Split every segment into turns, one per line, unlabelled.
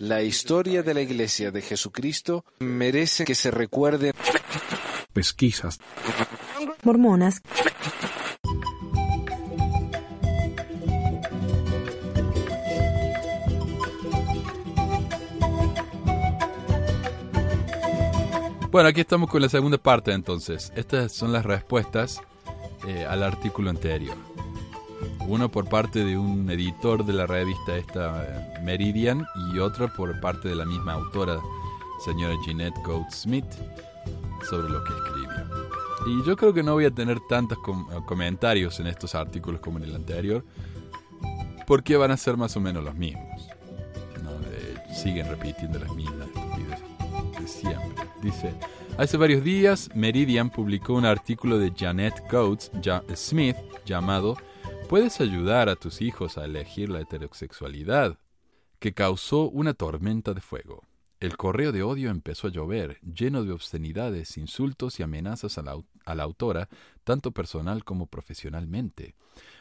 La historia de la Iglesia de Jesucristo merece que se recuerde.
Pesquisas.
Mormonas.
Bueno, aquí estamos con la segunda parte entonces. Estas son las respuestas eh, al artículo anterior. Uno por parte de un editor de la revista esta eh, Meridian y otro por parte de la misma autora, señora Jeanette Coates Smith, sobre lo que escribió. Y yo creo que no voy a tener tantos com- comentarios en estos artículos como en el anterior, porque van a ser más o menos los mismos. ¿no? Eh, siguen repitiendo las mismas de siempre. Dice, hace varios días Meridian publicó un artículo de Janet Coates Smith llamado ¿Puedes ayudar a tus hijos a elegir la heterosexualidad? que causó una tormenta de fuego. El correo de odio empezó a llover, lleno de obscenidades, insultos y amenazas a la, autora, tanto personal como profesionalmente.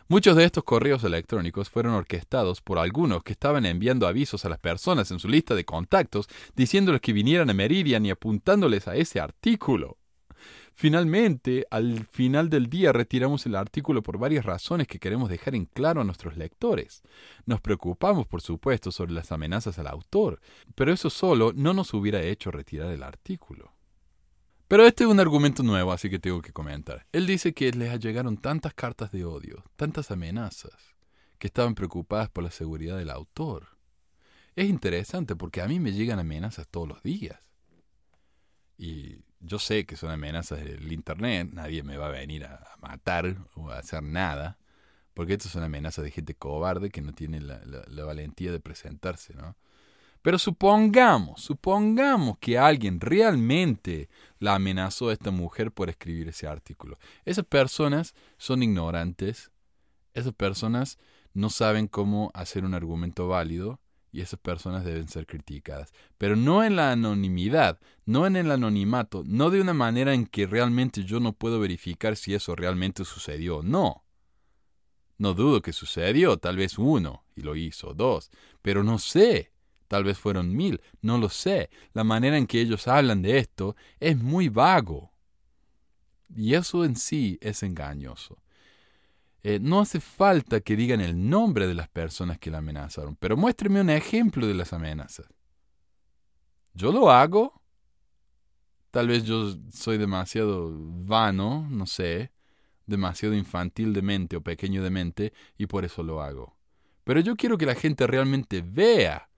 Muchos de estos correos electrónicos fueron orquestados por algunos que estaban enviando avisos a las personas en su lista de contactos, diciéndoles que vinieran a Meridian y apuntándoles a ese artículo. Finalmente, al final del día retiramos el artículo por varias razones que queremos dejar en claro a nuestros lectores. Nos preocupamos, por supuesto, sobre las amenazas al autor, pero eso solo no nos hubiera hecho retirar el artículo. Pero este es un argumento nuevo, así que tengo que comentar. Él dice que les llegaron tantas cartas de odio, tantas amenazas, que estaban preocupadas por la seguridad del autor. Es interesante porque a mí me llegan amenazas todos los días. Y yo sé que son amenazas del Internet, nadie me va a venir a matar o a hacer nada, porque estas son amenazas de gente cobarde que no tiene la, la- la valentía de presentarse, ¿no? Pero supongamos, supongamos que alguien realmente la amenazó a esta mujer por escribir ese artículo. Esas personas son ignorantes, esas personas no saben cómo hacer un argumento válido y esas personas deben ser criticadas. Pero no en la anonimidad, no en el anonimato, no de una manera en que realmente yo no puedo verificar si eso realmente sucedió o no. No dudo que sucedió, tal vez uno, y lo hizo, dos, pero no sé. Tal vez fueron mil, no lo sé. La manera en que ellos hablan de esto es muy vago. Y eso en sí es engañoso. Eh, no hace falta que digan el nombre de las personas que la amenazaron, pero muéstreme un ejemplo de las amenazas. ¿Yo lo hago? Tal vez yo soy demasiado vano, no sé, demasiado infantil de mente o pequeño de mente y por eso lo hago. Pero yo quiero que la gente realmente vea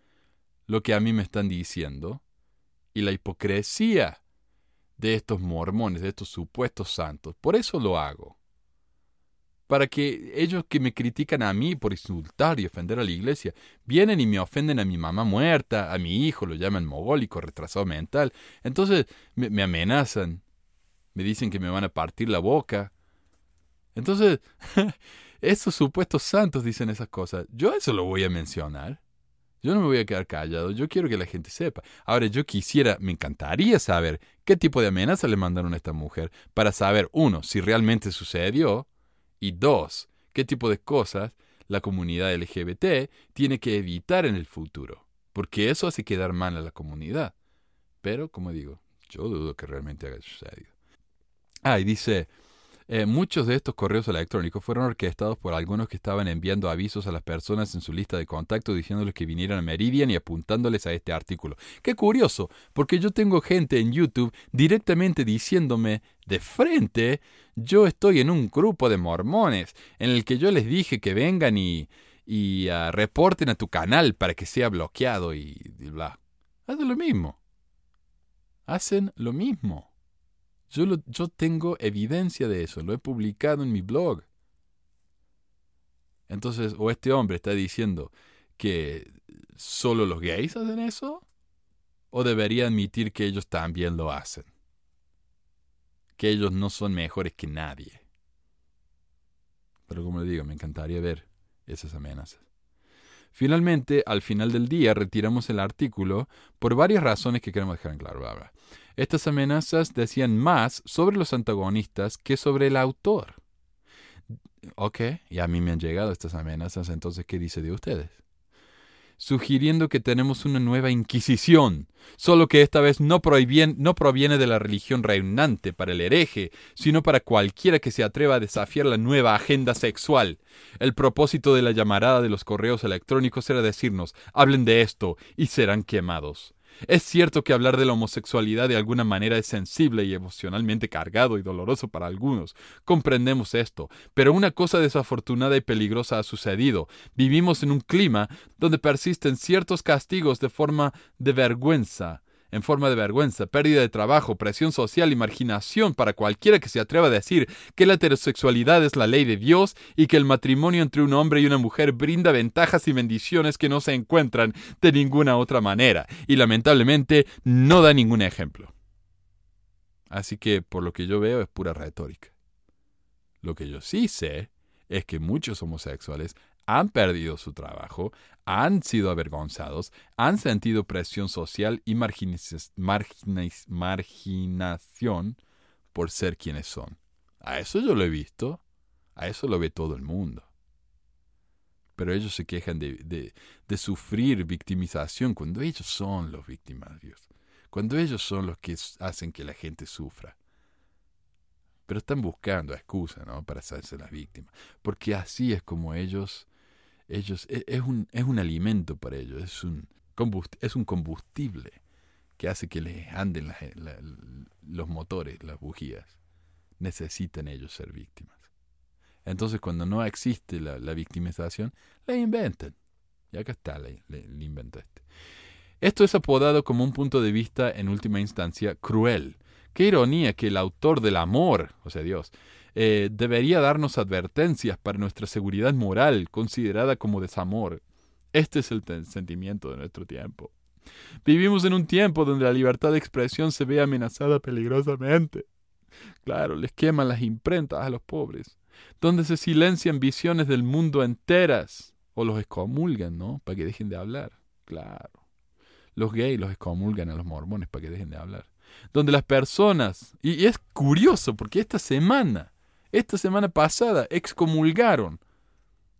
lo que a mí me están diciendo y la hipocresía de estos mormones, de estos supuestos santos. Por eso lo hago. Para que ellos que me critican a mí por insultar y ofender a la iglesia, vienen y me ofenden a mi mamá muerta, a mi hijo, lo llaman mogólico, retrasado mental. Entonces me, me amenazan, me dicen que me van a partir la boca. Entonces, esos supuestos santos dicen esas cosas. Yo eso lo voy a mencionar. Yo no me voy a quedar callado, yo quiero que la gente sepa. Ahora, yo quisiera, me encantaría saber qué tipo de amenaza le mandaron a esta mujer para saber, uno, si realmente sucedió, y dos, qué tipo de cosas la comunidad LGBT tiene que evitar en el futuro, porque eso hace quedar mal a la comunidad. Pero, como digo, yo dudo que realmente haya sucedido. Ah, y dice, eh, muchos de estos correos electrónicos fueron orquestados por algunos que estaban enviando avisos a las personas en su lista de contacto diciéndoles que vinieran a Meridian y apuntándoles a este artículo. Qué curioso, porque yo tengo gente en YouTube directamente diciéndome de frente, yo estoy en un grupo de mormones en el que yo les dije que vengan y, y ah, reporten a tu canal para que sea bloqueado y, y bla. Hacen lo mismo. Hacen lo mismo. Yo, lo- yo tengo evidencia de eso, lo he publicado en mi blog. Entonces, o este hombre está diciendo que solo los gays hacen eso, o debería admitir que ellos también lo hacen. Que ellos no son mejores que nadie. Pero como le digo, me encantaría ver esas amenazas. Finalmente, al final del día, retiramos el artículo por varias razones que queremos dejar en claro. Estas amenazas decían más sobre los antagonistas que sobre el autor. Ok, y a mí me han llegado estas amenazas, entonces, ¿qué dice de ustedes? sugiriendo que tenemos una nueva Inquisición, solo que esta vez no, no proviene de la religión reinante para el hereje, sino para cualquiera que se atreva a desafiar la nueva agenda sexual. El propósito de la llamarada de los correos electrónicos era decirnos, hablen de esto y serán quemados. Es cierto que hablar de la homosexualidad de alguna manera es sensible y emocionalmente cargado y doloroso para algunos. Comprendemos esto, pero una cosa desafortunada y peligrosa ha sucedido. Vivimos en un clima donde persisten ciertos castigos de forma de vergüenza en forma de vergüenza, pérdida de trabajo, presión social y marginación para cualquiera que se atreva a decir que la heterosexualidad es la ley de Dios y que el matrimonio entre un hombre y una mujer brinda ventajas y bendiciones que no se encuentran de ninguna otra manera, y lamentablemente no da ningún ejemplo. Así que por lo que yo veo es pura retórica. Lo que yo sí sé es que muchos homosexuales han perdido su trabajo, han sido avergonzados, han sentido presión social y marginación por ser quienes son. A eso yo lo he visto, a eso lo ve todo el mundo. Pero ellos se quejan de, sufrir victimización cuando ellos son los victimarios, cuando ellos son los que hacen que la gente sufra pero están buscando excusa ¿no? para hacerse las víctimas, porque así es como ellos ellos e, es, un, es un alimento para ellos, es un, es un combustible que hace que les anden los motores, las bujías. Necesitan ellos ser víctimas. Entonces cuando no existe la, victimización, la inventan. Y acá está el invento este. Esto es apodado como un punto de vista en última instancia cruel. Qué ironía que el autor del amor, o sea Dios, eh, debería darnos advertencias para nuestra seguridad moral, considerada como desamor. Este es el sentimiento de nuestro tiempo. Vivimos en un tiempo donde la libertad de expresión se ve amenazada peligrosamente. Claro, les queman las imprentas a los pobres, donde se silencian visiones del mundo enteras, o los excomulgan, ¿no? Para que dejen de hablar. Claro. Los gays los excomulgan a los mormones para que dejen de hablar. Donde las personas, y es curioso porque esta semana esta semana pasada excomulgaron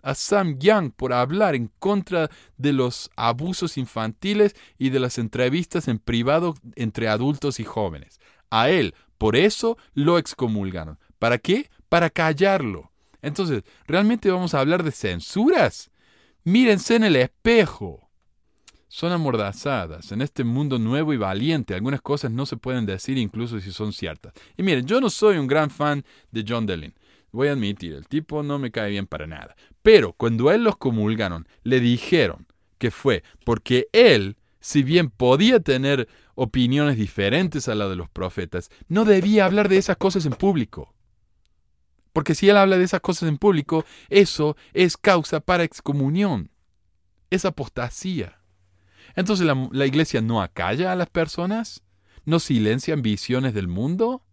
a Sam Young por hablar en contra de los abusos infantiles y de las entrevistas en privado entre adultos y jóvenes. A él, por eso, lo excomulgaron. ¿Para qué? Para callarlo. Entonces, ¿realmente vamos a hablar de censuras? Mírense en el espejo son amordazadas. En este mundo nuevo y valiente, algunas cosas no se pueden decir incluso si son ciertas. Y miren, yo no soy un gran fan de John Dellin. Voy a admitir, el tipo no me cae bien para nada. Pero cuando él los comulgaron, le dijeron que fue porque él, si bien podía tener opiniones diferentes a la de los profetas, no debía hablar de esas cosas en público. Porque si él habla de esas cosas en público, eso es causa para excomunión. Es apostasía. Entonces la, iglesia no acalla a las personas, no silencia visiones del mundo.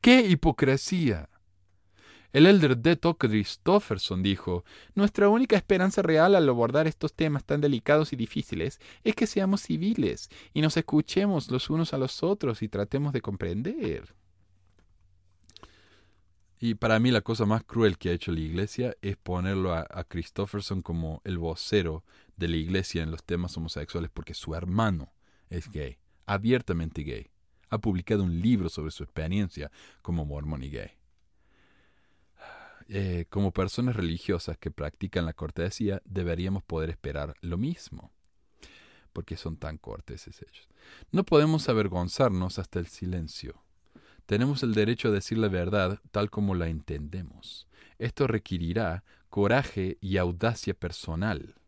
¡Qué hipocresía! El elder D. Christofferson dijo, Nuestra única esperanza real al abordar estos temas tan delicados y difíciles es que seamos civiles y nos escuchemos los unos a los otros y tratemos de comprender. Y para mí la cosa más cruel que ha hecho la iglesia es ponerlo a, a Christofferson como el vocero de la iglesia en los temas homosexuales porque su hermano es gay, abiertamente gay. Ha publicado un libro sobre su experiencia como mormón y gay. Eh, como personas religiosas que practican la cortesía, deberíamos poder esperar lo mismo, porque son tan corteses ellos. No podemos avergonzarnos hasta el silencio. Tenemos el derecho a decir la verdad tal como la entendemos. Esto requerirá coraje y audacia personal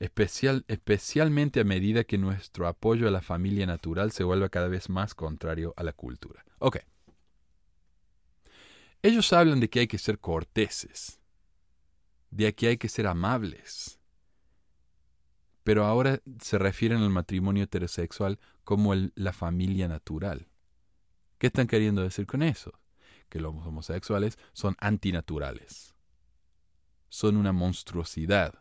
especial, especialmente a medida que nuestro apoyo a la familia natural se vuelva cada vez más contrario a la cultura. Ok. Ellos hablan de que hay que ser corteses, de que hay que ser amables, pero ahora se refieren al matrimonio heterosexual como la familia natural. ¿Qué están queriendo decir con eso? Que los homosexuales son antinaturales, son una monstruosidad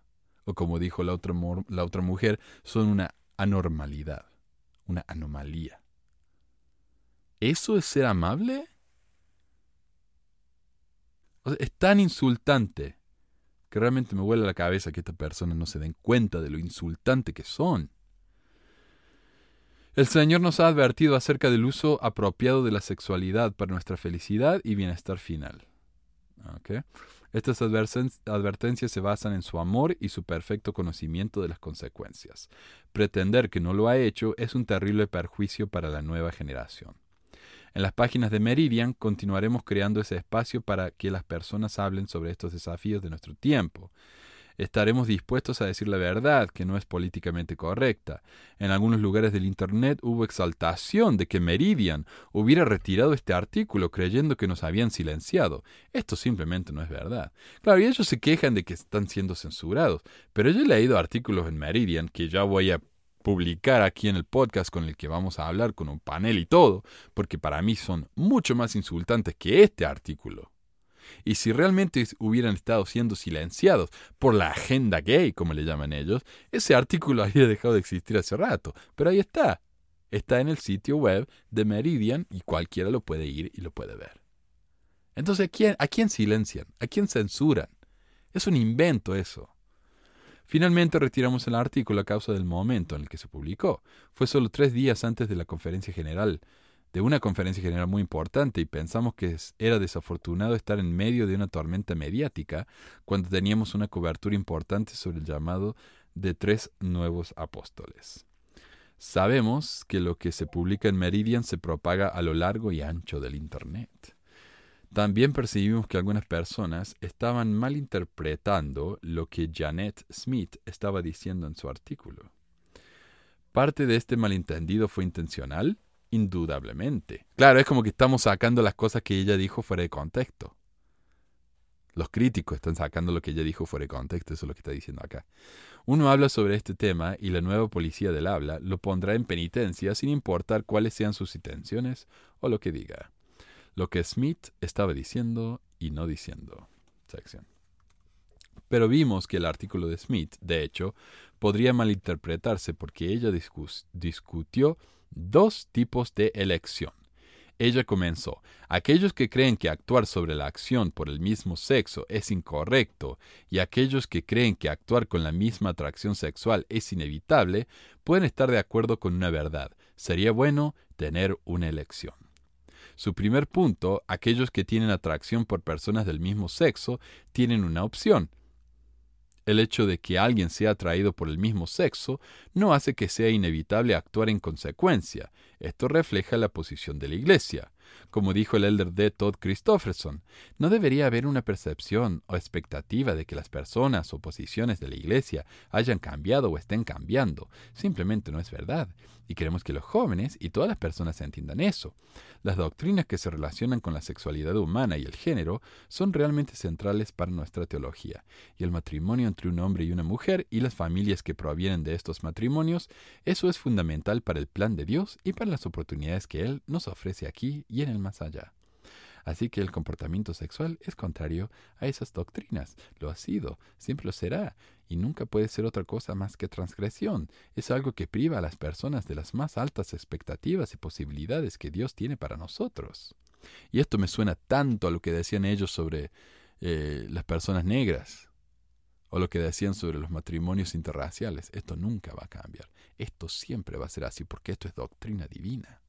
o como dijo la otra, la otra mujer, son una anormalidad, una anomalía. ¿Eso es ser amable? es tan insultante que realmente me vuela la cabeza que estas personas no se den cuenta de lo insultante que son. El Señor nos ha advertido acerca del uso apropiado de la sexualidad para nuestra felicidad y bienestar final. Estas advertencias se basan en su amor y su perfecto conocimiento de las consecuencias. Pretender que no lo ha hecho es un terrible perjuicio para la nueva generación. En las páginas de Meridian continuaremos creando ese espacio para que las personas hablen sobre estos desafíos de nuestro tiempo estaremos dispuestos a decir la verdad, que no es políticamente correcta. En algunos lugares del Internet hubo exaltación de que Meridian hubiera retirado este artículo creyendo que nos habían silenciado. Esto simplemente no es verdad. Claro, y ellos se quejan de que están siendo censurados, pero yo he leído artículos en Meridian que ya voy a publicar aquí en el podcast con el que vamos a hablar con un panel y todo, porque para mí son mucho más insultantes que este artículo. Y si realmente hubieran estado siendo silenciados por la agenda gay, como le llaman ellos, ese artículo habría dejado de existir hace rato. Pero ahí está. Está en el sitio web de Meridian y cualquiera lo puede ir y lo puede ver. Entonces, ¿a quién, ¿a quién silencian? ¿A quién censuran? Es un invento eso. Finalmente retiramos el artículo a causa del momento en el que se publicó. Fue solo tres días antes de la conferencia general de una conferencia general muy importante y pensamos que era desafortunado estar en medio de una tormenta mediática cuando teníamos una cobertura importante sobre el llamado de tres nuevos apóstoles. Sabemos que lo que se publica en Meridian se propaga a lo largo y ancho del Internet. También percibimos que algunas personas estaban malinterpretando lo que Janet Smith estaba diciendo en su artículo. Parte de este malentendido fue intencional, Indudablemente. Claro, es como que estamos sacando las cosas que ella dijo fuera de contexto. Los críticos están sacando lo que ella dijo fuera de contexto, eso es lo que está diciendo acá. Uno habla sobre este tema y la nueva policía del habla lo pondrá en penitencia sin importar cuáles sean sus intenciones o lo que diga. Lo que Smith estaba diciendo y no diciendo. Sección. Pero vimos que el artículo de Smith, de hecho, podría malinterpretarse porque ella discutió dos tipos de elección. Ella comenzó, aquellos que creen que actuar sobre la acción por el mismo sexo es incorrecto y aquellos que creen que actuar con la misma atracción sexual es inevitable, pueden estar de acuerdo con una verdad. Sería bueno tener una elección. Su primer punto, aquellos que tienen atracción por personas del mismo sexo tienen una opción, el hecho de que alguien sea atraído por el mismo sexo no hace que sea inevitable actuar en consecuencia. Esto refleja la posición de la Iglesia. Como dijo el elder D. Todd Christofferson, no debería haber una percepción o expectativa de que las personas o posiciones de la Iglesia hayan cambiado o estén cambiando. Simplemente no es verdad. Y queremos que los jóvenes y todas las personas entiendan eso. Las doctrinas que se relacionan con la sexualidad humana y el género son realmente centrales para nuestra teología. Y el matrimonio entre un hombre y una mujer y las familias que provienen de estos matrimonios, eso es fundamental para el plan de Dios y para las oportunidades que Él nos ofrece aquí y en el más allá. Así que el comportamiento sexual es contrario a esas doctrinas. Lo ha sido, siempre lo será, y nunca puede ser otra cosa más que transgresión. Es algo que priva a las personas de las más altas expectativas y posibilidades que Dios tiene para nosotros. Y esto me suena tanto a lo que decían ellos sobre eh, las personas negras, o lo que decían sobre los matrimonios interraciales. Esto nunca va a cambiar. Esto siempre va a ser así porque esto es doctrina divina.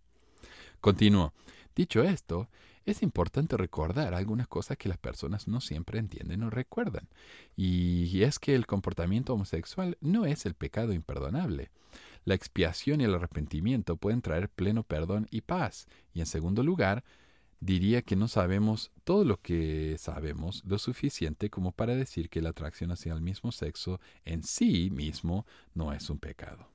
Continúo. Dicho esto, es importante recordar algunas cosas que las personas no siempre entienden o recuerdan. Y es que el comportamiento homosexual no es el pecado imperdonable. La expiación y el arrepentimiento pueden traer pleno perdón y paz. Y en segundo lugar, diría que no sabemos todo lo que sabemos lo suficiente como para decir que la atracción hacia el mismo sexo en sí mismo no es un pecado.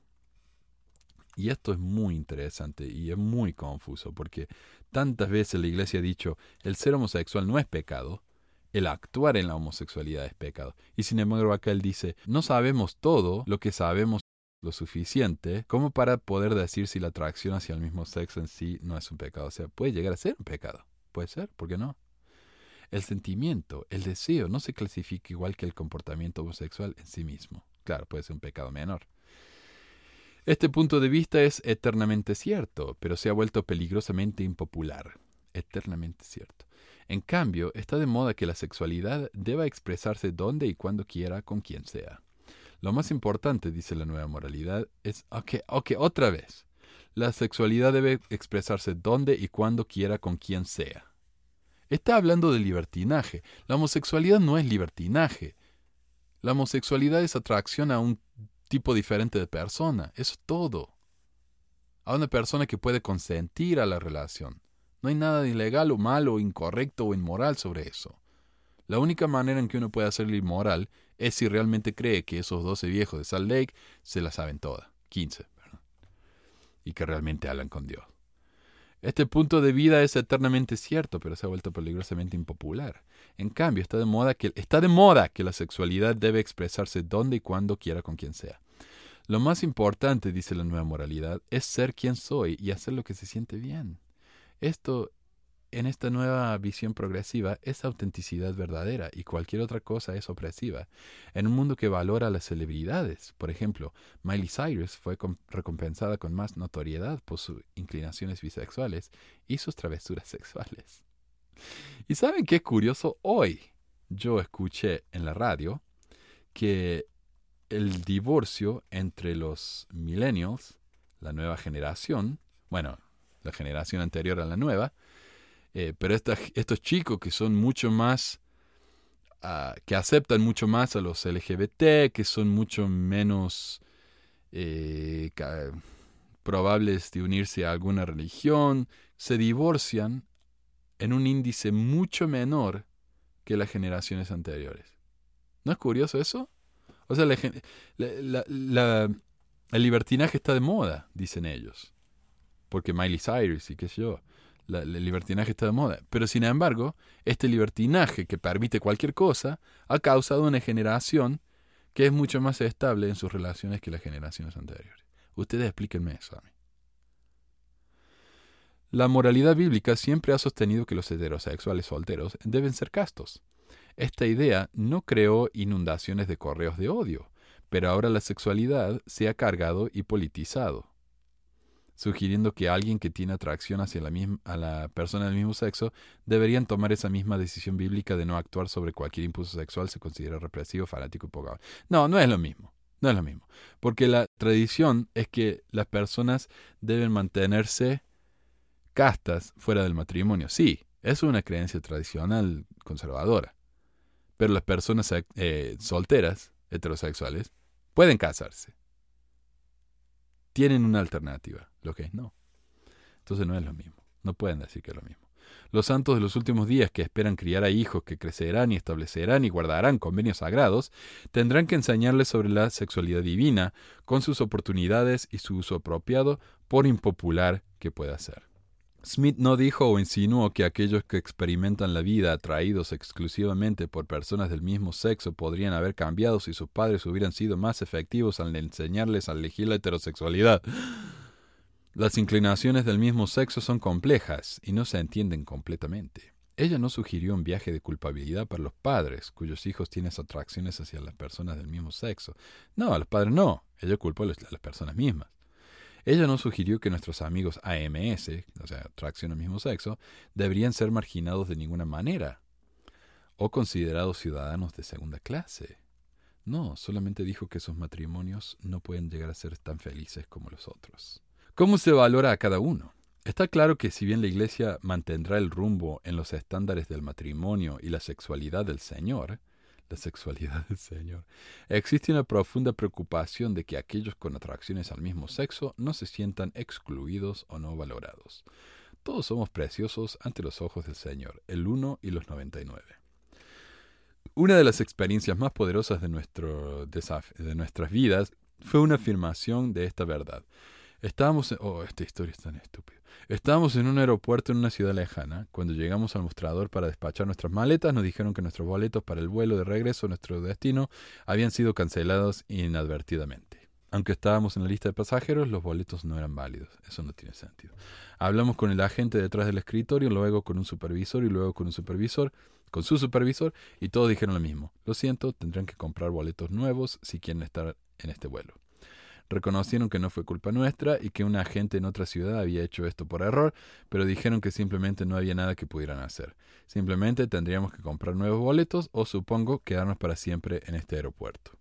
Y esto es muy interesante y es muy confuso porque tantas veces la iglesia ha dicho el ser homosexual no es pecado, el actuar en la homosexualidad es pecado. Y sin embargo acá él dice, no sabemos todo lo que sabemos lo suficiente como para poder decir si la atracción hacia el mismo sexo en sí no es un pecado. O sea, puede llegar a ser un pecado. Puede ser, ¿por qué no? El sentimiento, el deseo, no se clasifica igual que el comportamiento homosexual en sí mismo. Claro, puede ser un pecado menor. Este punto de vista es eternamente cierto, pero se ha vuelto peligrosamente impopular. Eternamente cierto. En cambio, está de moda que la sexualidad deba expresarse donde y cuando quiera con quien sea. Lo más importante, dice la nueva moralidad, es, ok, ok, otra vez. La sexualidad debe expresarse donde y cuando quiera con quien sea. Está hablando de libertinaje. La homosexualidad no es libertinaje. La homosexualidad es atracción a un tipo diferente de persona. Eso es todo. A una persona que puede consentir a la relación. No hay nada de ilegal o malo o incorrecto o inmoral sobre eso. La única manera en que uno puede hacerlo inmoral es si realmente cree que esos 12 viejos de Salt Lake se la saben todas. 15, Y que realmente hablan con Dios. Este punto de vida es eternamente cierto, pero se ha vuelto peligrosamente impopular. En cambio, está de moda que, está de moda que la sexualidad debe expresarse donde y cuando quiera con quien sea. Lo más importante, dice la nueva moralidad, es ser quien soy y hacer lo que se siente bien. Esto en esta nueva visión progresiva es autenticidad verdadera y cualquier otra cosa es opresiva. En un mundo que valora las celebridades, por ejemplo, Miley Cyrus fue recompensada con más notoriedad por sus inclinaciones bisexuales y sus travesuras sexuales. ¿Y saben qué curioso? Hoy yo escuché en la radio que el divorcio entre los millennials, la nueva generación, bueno, la generación anterior a la nueva, eh, pero estos chicos que son mucho más, ah, que aceptan mucho más a los LGBT, que son mucho menos eh, probables de unirse a alguna religión, se divorcian en un índice mucho menor que las generaciones anteriores. ¿No es curioso eso? O sea, el libertinaje está de moda, dicen ellos. Porque Miley Cyrus y qué sé yo el libertinaje está de moda. Pero sin embargo, este libertinaje que permite cualquier cosa ha causado una generación que es mucho más estable en sus relaciones que las generaciones anteriores. Ustedes explíquenme eso a mí. La moralidad bíblica siempre ha sostenido que los heterosexuales solteros deben ser castos. Esta idea no creó inundaciones de correos de odio, pero ahora la sexualidad se ha cargado y politizado sugiriendo que alguien que tiene atracción hacia la, misma, a la persona del mismo sexo deberían tomar esa misma decisión bíblica de no actuar sobre cualquier impulso sexual se considera represivo, fanático y poco. No, no es lo mismo. No es lo mismo. Porque la tradición es que las personas deben mantenerse castas fuera del matrimonio. Sí, es una creencia tradicional conservadora. Pero las personas eh, solteras, heterosexuales, pueden casarse tienen una alternativa, lo que es no. Entonces no es lo mismo, no pueden decir que es lo mismo. Los santos de los últimos días que esperan criar a hijos que crecerán y establecerán y guardarán convenios sagrados, tendrán que enseñarles sobre la sexualidad divina, con sus oportunidades y su uso apropiado, por impopular que pueda ser. Smith no dijo o insinuó que aquellos que experimentan la vida atraídos exclusivamente por personas del mismo sexo podrían haber cambiado si sus padres hubieran sido más efectivos al enseñarles a elegir la heterosexualidad. Las inclinaciones del mismo sexo son complejas y no se entienden completamente. Ella no sugirió un viaje de culpabilidad para los padres, cuyos hijos tienen atracciones hacia las personas del mismo sexo. No, a los padres no. Ella culpó a las personas mismas. Ella no sugirió que nuestros amigos AMS, o sea, atracción al mismo sexo, deberían ser marginados de ninguna manera o considerados ciudadanos de segunda clase. No, solamente dijo que sus matrimonios no pueden llegar a ser tan felices como los otros. ¿Cómo se valora a cada uno? Está claro que si bien la Iglesia mantendrá el rumbo en los estándares del matrimonio y la sexualidad del Señor, la sexualidad del Señor. Existe una profunda preocupación de que aquellos con atracciones al mismo sexo no se sientan excluidos o no valorados. Todos somos preciosos ante los ojos del Señor, el uno y los 99. Una de las experiencias más poderosas de, nuestro de nuestras vidas fue una afirmación de esta verdad. Estábamos en... Oh, esta historia es tan estúpida. Estábamos en un aeropuerto en una ciudad lejana. Cuando llegamos al mostrador para despachar nuestras maletas, nos dijeron que nuestros boletos para el vuelo de regreso a nuestro destino habían sido cancelados inadvertidamente. Aunque estábamos en la lista de pasajeros, los boletos no eran válidos. Eso no tiene sentido. Hablamos con el agente detrás del escritorio, luego con un supervisor y luego con un supervisor, con su supervisor, y todos dijeron lo mismo. Lo siento, tendrán que comprar boletos nuevos si quieren estar en este vuelo. Reconocieron que no fue culpa nuestra y que un agente en otra ciudad había hecho esto por error, pero dijeron que simplemente no había nada que pudieran hacer. Simplemente tendríamos que comprar nuevos boletos o supongo quedarnos para siempre en este aeropuerto.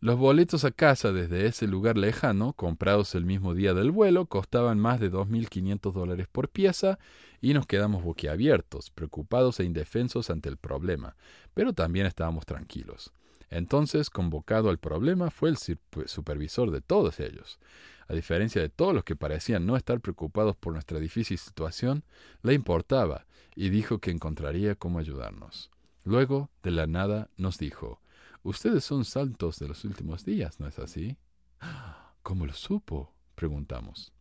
Los boletos a casa desde ese lugar lejano, comprados el mismo día del vuelo, costaban más de 2.500 dólares por pieza y nos quedamos boquiabiertos, preocupados e indefensos ante el problema, pero también estábamos tranquilos. Entonces, convocado al problema, fue el supervisor de todos ellos. A diferencia de todos los que parecían no estar preocupados por nuestra difícil situación, le importaba y dijo que encontraría cómo ayudarnos. Luego, de la nada, nos dijo, Ustedes son saltos de los últimos días, ¿no es así? ¿Cómo lo supo? preguntamos.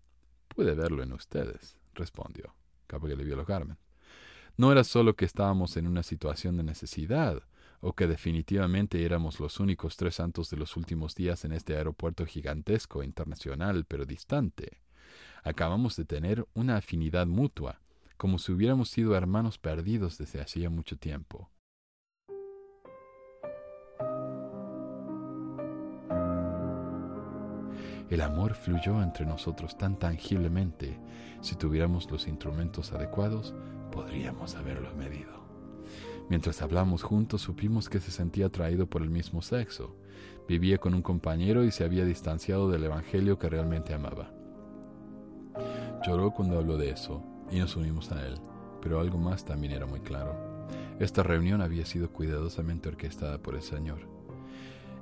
Puede verlo en ustedes, respondió. Cabo que le vio los Carmen. No era solo que estábamos en una situación de necesidad, o que definitivamente éramos los únicos tres santos de los últimos días en este aeropuerto gigantesco, internacional, pero distante. Acabamos de tener una afinidad mutua, como si hubiéramos sido hermanos perdidos desde hacía mucho tiempo. El amor fluyó entre nosotros tan tangiblemente. Si tuviéramos los instrumentos adecuados, podríamos haberlo medido. Mientras hablamos juntos, supimos que se sentía atraído por el mismo sexo. Vivía con un compañero y se había distanciado del Evangelio que realmente amaba. Lloró cuando habló de eso y nos unimos a él, pero algo más también era muy claro. Esta reunión había sido cuidadosamente orquestada por el Señor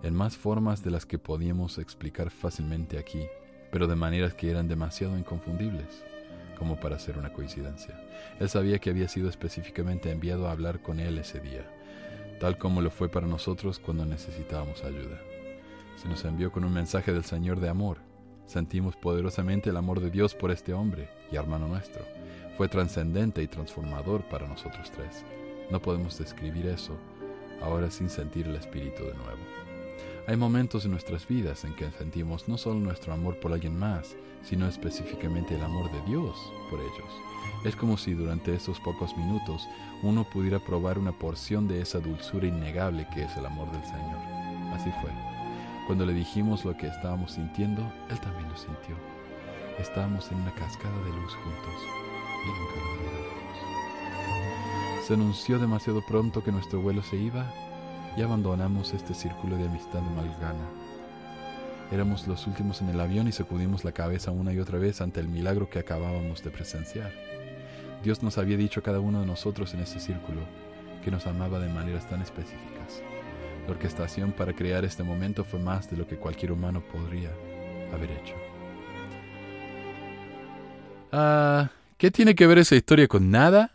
en más formas de las que podíamos explicar fácilmente aquí, pero de maneras que eran demasiado inconfundibles como para ser una coincidencia. Él sabía que había sido específicamente enviado a hablar con él ese día, tal como lo fue para nosotros cuando necesitábamos ayuda. Se nos envió con un mensaje del Señor de amor. Sentimos poderosamente el amor de Dios por este hombre y hermano nuestro. Fue trascendente y transformador para nosotros tres. No podemos describir eso ahora sin sentir el Espíritu de nuevo. Hay momentos en nuestras vidas en que sentimos no solo nuestro amor por alguien más, sino específicamente el amor de Dios por ellos. Es como si durante estos pocos minutos uno pudiera probar una porción de esa dulzura innegable que es el amor del Señor. Así fue. Cuando le dijimos lo que estábamos sintiendo, Él también lo sintió. Estábamos en una cascada de luz juntos y nunca lo olvidamos. Se anunció demasiado pronto que nuestro vuelo se iba y abandonamos este círculo de amistad malgana. Éramos los últimos en el avión y sacudimos la cabeza una y otra vez ante el milagro que acabábamos de presenciar. Dios nos había dicho a cada uno de nosotros en ese círculo que nos amaba de maneras tan específicas. La orquestación para crear este momento fue más de lo que cualquier humano podría haber hecho. Ah, ¿qué tiene que ver esa historia con nada?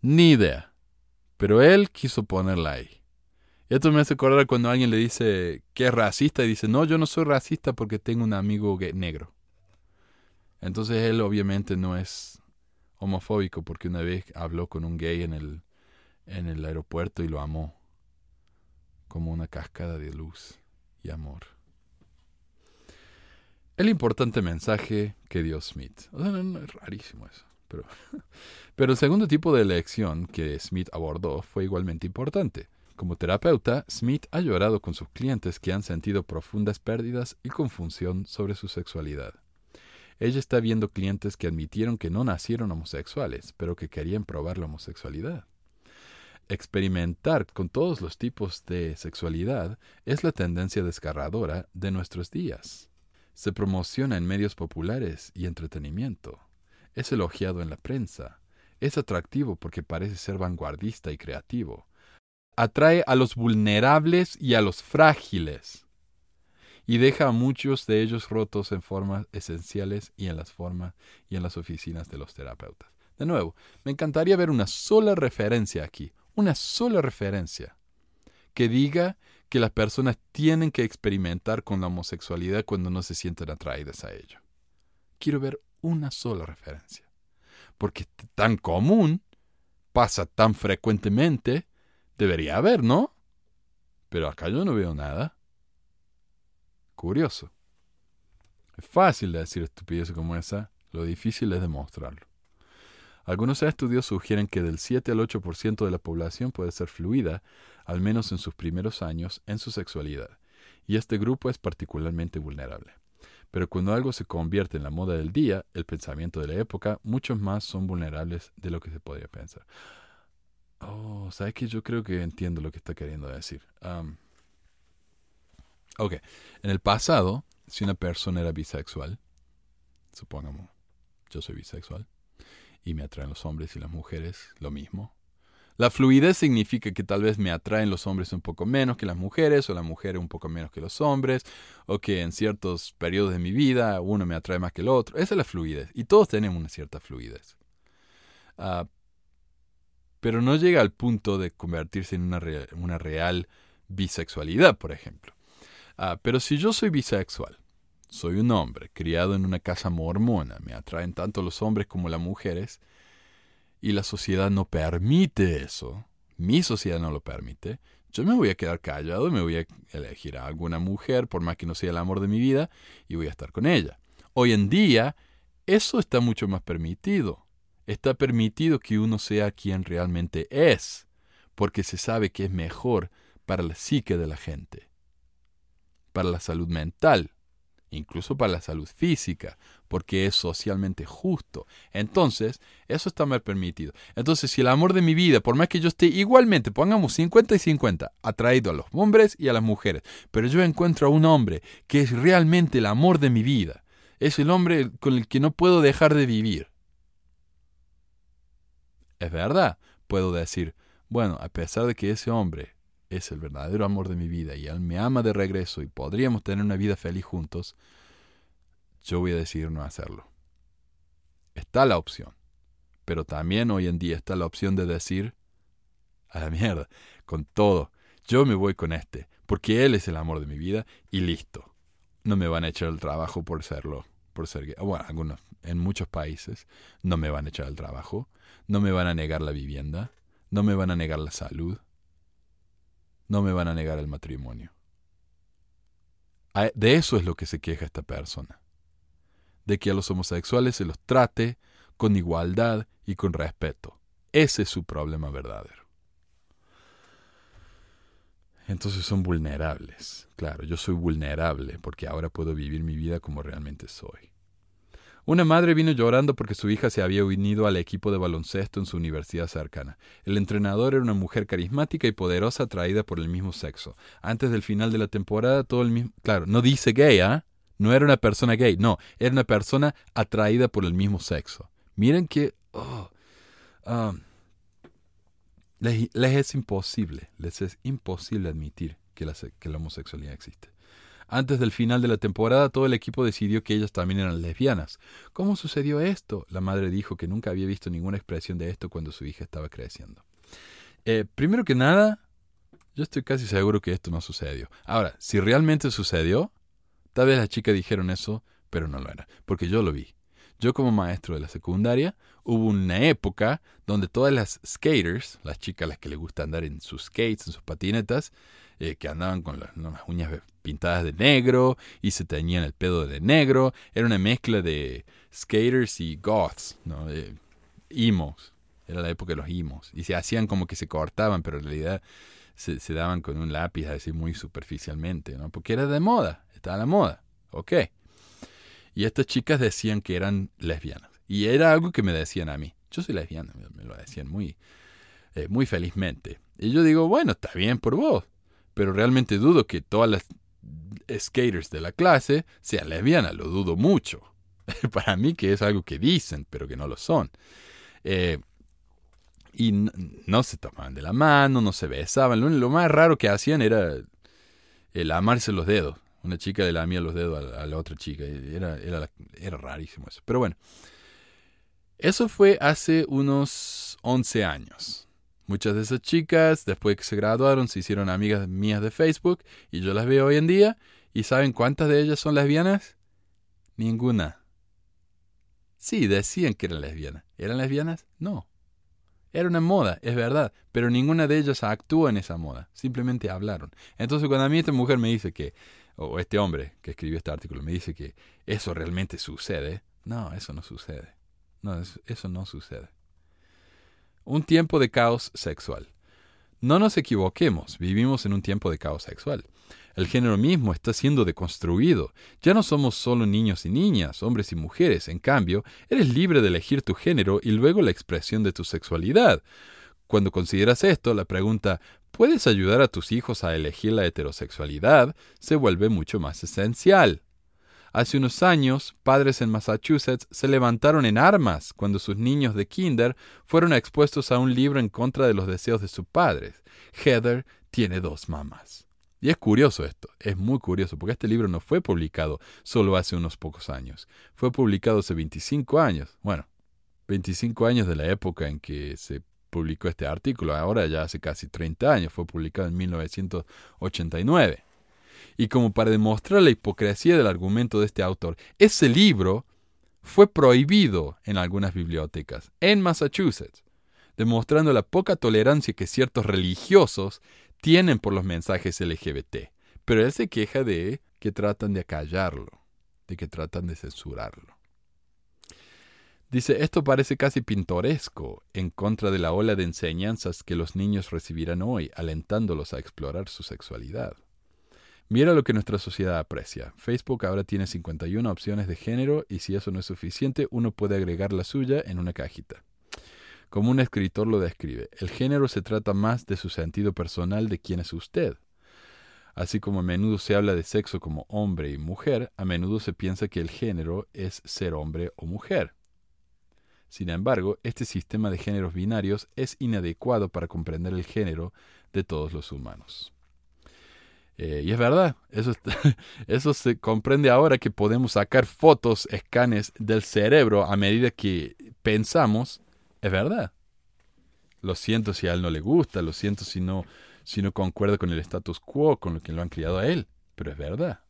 Ni idea. Pero él quiso ponerla ahí. Esto me hace acordar cuando alguien le dice que es racista y dice, no, yo no soy racista porque tengo un amigo negro. Entonces él obviamente no es homofóbico porque una vez habló con un gay en el, en el aeropuerto y lo amó como una cascada de luz y amor. El importante mensaje que dio Smith. es rarísimo eso. Pero, pero el segundo tipo de elección que Smith abordó fue igualmente importante. Como terapeuta, Smith ha llorado con sus clientes que han sentido profundas pérdidas y confusión sobre su sexualidad. Ella está viendo clientes que admitieron que no nacieron homosexuales, pero que querían probar la homosexualidad. Experimentar con todos los tipos de sexualidad es la tendencia desgarradora de nuestros días. Se promociona en medios populares y entretenimiento. Es elogiado en la prensa. Es atractivo porque parece ser vanguardista y creativo atrae a los vulnerables y a los frágiles y deja a muchos de ellos rotos en formas esenciales y en las formas y en las oficinas de los terapeutas. De nuevo, me encantaría ver una sola referencia aquí, una sola referencia que diga que las personas tienen que experimentar con la homosexualidad cuando no se sienten atraídas a ello. Quiero ver una sola referencia, porque es tan común, pasa tan frecuentemente, Debería haber, ¿no? Pero acá yo no veo nada. Curioso. Es fácil de decir estupideces como esa, lo difícil es demostrarlo. Algunos estudios sugieren que del 7 al 8% de la población puede ser fluida, al menos en sus primeros años, en su sexualidad, y este grupo es particularmente vulnerable. Pero cuando algo se convierte en la moda del día, el pensamiento de la época, muchos más son vulnerables de lo que se podría pensar. Oh, ¿sabes que Yo creo que entiendo lo que está queriendo decir. ok, en el pasado, si una persona era bisexual, supongamos, yo soy bisexual, y me atraen los hombres y las mujeres, lo mismo. La fluidez significa que tal vez me atraen los hombres un poco menos que las mujeres, o las mujeres un poco menos que los hombres, o que en ciertos periodos de mi vida uno me atrae más que el otro. Esa es la fluidez, y todos tenemos una cierta fluidez. Ah, pero no llega al punto de convertirse en una, una real bisexualidad, por ejemplo. Ah, pero si yo soy bisexual, soy un hombre criado en una casa mormona, me atraen tanto los hombres como las mujeres, y la sociedad no permite eso, mi sociedad no lo permite, yo me voy a quedar callado me voy a elegir a alguna mujer, por más que no sea el amor de mi vida, y voy a estar con ella. Hoy en día, eso está mucho más permitido. Está permitido que uno sea quien realmente es, porque se sabe que es mejor para la psique de la gente, para la salud mental, incluso para la salud física, porque es socialmente justo. Entonces, eso está mal permitido. Entonces, si el amor de mi vida, por más que yo esté igualmente, pongamos 50 y 50, atraído a los hombres y a las mujeres, pero yo encuentro a un hombre que es realmente el amor de mi vida, es el hombre con el que no puedo dejar de vivir. Es verdad, puedo decir, bueno, a pesar de que ese hombre es el verdadero amor de mi vida y él me ama de regreso y podríamos tener una vida feliz juntos, yo voy a decidir no hacerlo. Está la opción. Pero también hoy en día está la opción de decir, a la mierda, con todo, yo me voy con este, porque él es el amor de mi vida y listo. No me van a echar el trabajo por serlo, por ser Bueno, algunos, en muchos países no me van a echar el trabajo, no me van a negar la vivienda, no me van a negar la salud, no me van a negar el matrimonio. De eso es lo que se queja esta persona. De que a los homosexuales se los trate con igualdad y con respeto. Ese es su problema verdadero. Entonces son vulnerables. Claro, yo soy vulnerable porque ahora puedo vivir mi vida como realmente soy. Una madre vino llorando porque su hija se había unido al equipo de baloncesto en su universidad cercana. El entrenador era una mujer carismática y poderosa atraída por el mismo sexo. Antes del final de la temporada, todo el mismo... Claro, no dice gay, ¿ah? No era una persona gay, no, era una persona atraída por el mismo sexo. Miren que... Oh, um, les, es imposible, les es imposible admitir que que la homosexualidad existe. Antes del final de la temporada, todo el equipo decidió que ellas también eran lesbianas. ¿Cómo sucedió esto? La madre dijo que nunca había visto ninguna expresión de esto cuando su hija estaba creciendo. Eh, primero que nada, yo estoy casi seguro que esto no sucedió. Ahora, si realmente sucedió, tal vez las chicas dijeron eso, pero no lo era, porque yo lo vi. Yo como maestro de la secundaria, hubo una época donde todas las skaters, las chicas a las que les gusta andar en sus skates, en sus patinetas, eh, que andaban con las, uñas pintadas de negro y se teñían el pedo de negro. Era una mezcla de skaters y goths, ¿no? emos. Era la época de los emos. Y se hacían como que se cortaban, pero en realidad se, se daban con un lápiz así muy superficialmente, ¿no? Porque era de moda, estaba la moda. Ok. Y estas chicas decían que eran lesbianas. Y era algo que me decían a mí. Yo soy lesbiana, me lo decían muy, eh, muy felizmente. Y yo digo, bueno, está bien por vos pero realmente dudo que todas las skaters de la clase sean lesbianas, lo dudo mucho. Para mí que es algo que dicen, pero que no lo son. Eh, y no, se tomaban de la mano, no se besaban. Lo, más raro que hacían era el amarse los dedos. Una chica le lamía los dedos a, la otra chica. Era, era, era rarísimo eso. Pero bueno, eso fue hace unos 11 años. Muchas de esas chicas, después que se graduaron, se hicieron amigas mías de Facebook y yo las veo hoy en día. ¿Y saben cuántas de ellas son lesbianas? Ninguna. Sí, decían que eran lesbianas. ¿Eran lesbianas? No. Era una moda, es verdad, pero ninguna de ellas actúa en esa moda. Simplemente hablaron. Entonces cuando a mí esta mujer me dice que, o este hombre que escribió este artículo me dice que eso realmente sucede, no, eso no sucede. No, eso no sucede un tiempo de caos sexual. No nos equivoquemos, vivimos en un tiempo de caos sexual. El género mismo está siendo deconstruido. Ya no somos solo niños y niñas, hombres y mujeres. En cambio, eres libre de elegir tu género y luego la expresión de tu sexualidad. Cuando consideras esto, la pregunta ¿puedes ayudar a tus hijos a elegir la heterosexualidad? se vuelve mucho más esencial. Hace unos años, padres en Massachusetts se levantaron en armas cuando sus niños de kinder fueron expuestos a un libro en contra de los deseos de sus padres. Heather tiene dos mamás. Y es curioso esto, es muy curioso, porque este libro no fue publicado solo hace unos pocos años, fue publicado hace 25 años, bueno, 25 años de la época en que se publicó este artículo, ahora ya hace casi 30 años, fue publicado en 1989. Y como para demostrar la hipocresía del argumento de este autor, ese libro fue prohibido en algunas bibliotecas, en Massachusetts, demostrando la poca tolerancia que ciertos religiosos tienen por los mensajes LGBT, pero él se queja de que tratan de acallarlo, de que tratan de censurarlo. Dice, esto parece casi pintoresco en contra de la ola de enseñanzas que los niños recibirán hoy, alentándolos a explorar su sexualidad. Mira lo que nuestra sociedad aprecia. Facebook ahora tiene 51 opciones de género y si eso no es suficiente, uno puede agregar la suya en una cajita. Como un escritor lo describe, el género se trata más de su sentido personal de quién es usted. Así como a menudo se habla de sexo como hombre y mujer, a menudo se piensa que el género es ser hombre o mujer. Sin embargo, este sistema de géneros binarios es inadecuado para comprender el género de todos los humanos. Eh, y es verdad, eso, eso se comprende ahora que podemos sacar fotos, escanes del cerebro a medida que pensamos es verdad. Lo siento si a él no le gusta, lo siento si no, si no concuerda con el status quo, con lo que lo han criado a él, pero es verdad.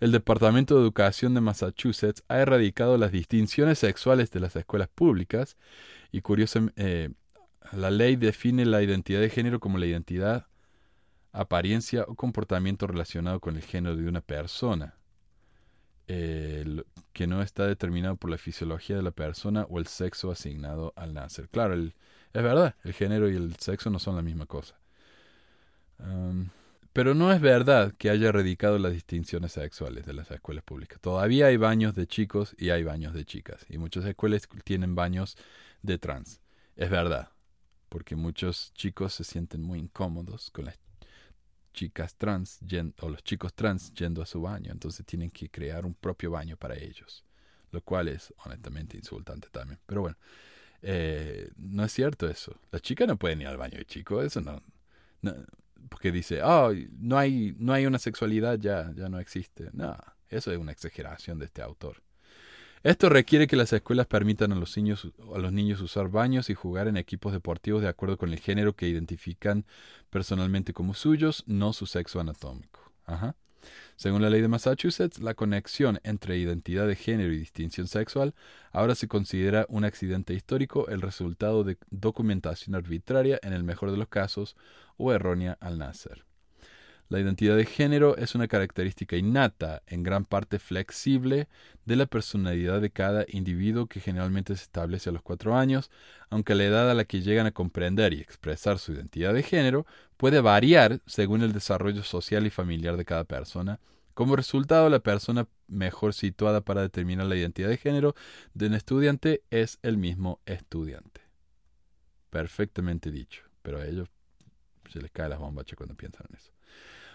El Departamento de Educación de Massachusetts ha erradicado las distinciones sexuales de las escuelas públicas y curiosamente eh, la ley define la identidad de género como la identidad, apariencia o comportamiento relacionado con el género de una persona que no está determinado por la fisiología de la persona o el sexo asignado al nacer. Claro, es verdad, el género y el sexo no son la misma cosa. Pero no es verdad que haya erradicado las distinciones sexuales de las escuelas públicas. Todavía hay baños de chicos y hay baños de chicas. Y muchas escuelas tienen baños de trans. Es verdad, porque muchos chicos se sienten muy incómodos con las chicas trans o los chicos trans yendo a su baño, entonces tienen que crear un propio baño para ellos, lo cual es honestamente insultante también. Pero bueno, eh, no es cierto eso. Las chicas no pueden ir al baño de chicos, eso no, porque dice, oh, no hay, no hay una sexualidad ya, ya no existe. No, eso es una exageración de este autor. Esto requiere que las escuelas permitan a los, niños, a los niños usar baños y jugar en equipos deportivos de acuerdo con el género que identifican personalmente como suyos, no su sexo anatómico. Según la ley de Massachusetts, la conexión entre identidad de género y distinción sexual ahora se considera un accidente histórico, el resultado de documentación arbitraria en el mejor de los casos o errónea al nacer. La identidad de género es una característica innata, en gran parte flexible, de la personalidad de cada individuo que generalmente se establece a los cuatro años, aunque la edad a la que llegan a comprender y expresar su identidad de género puede variar según el desarrollo social y familiar de cada persona. Como resultado, la persona mejor situada para determinar la identidad de género de un estudiante es el mismo estudiante. Perfectamente dicho, pero a ellos se les cae la bombacha cuando piensan en eso.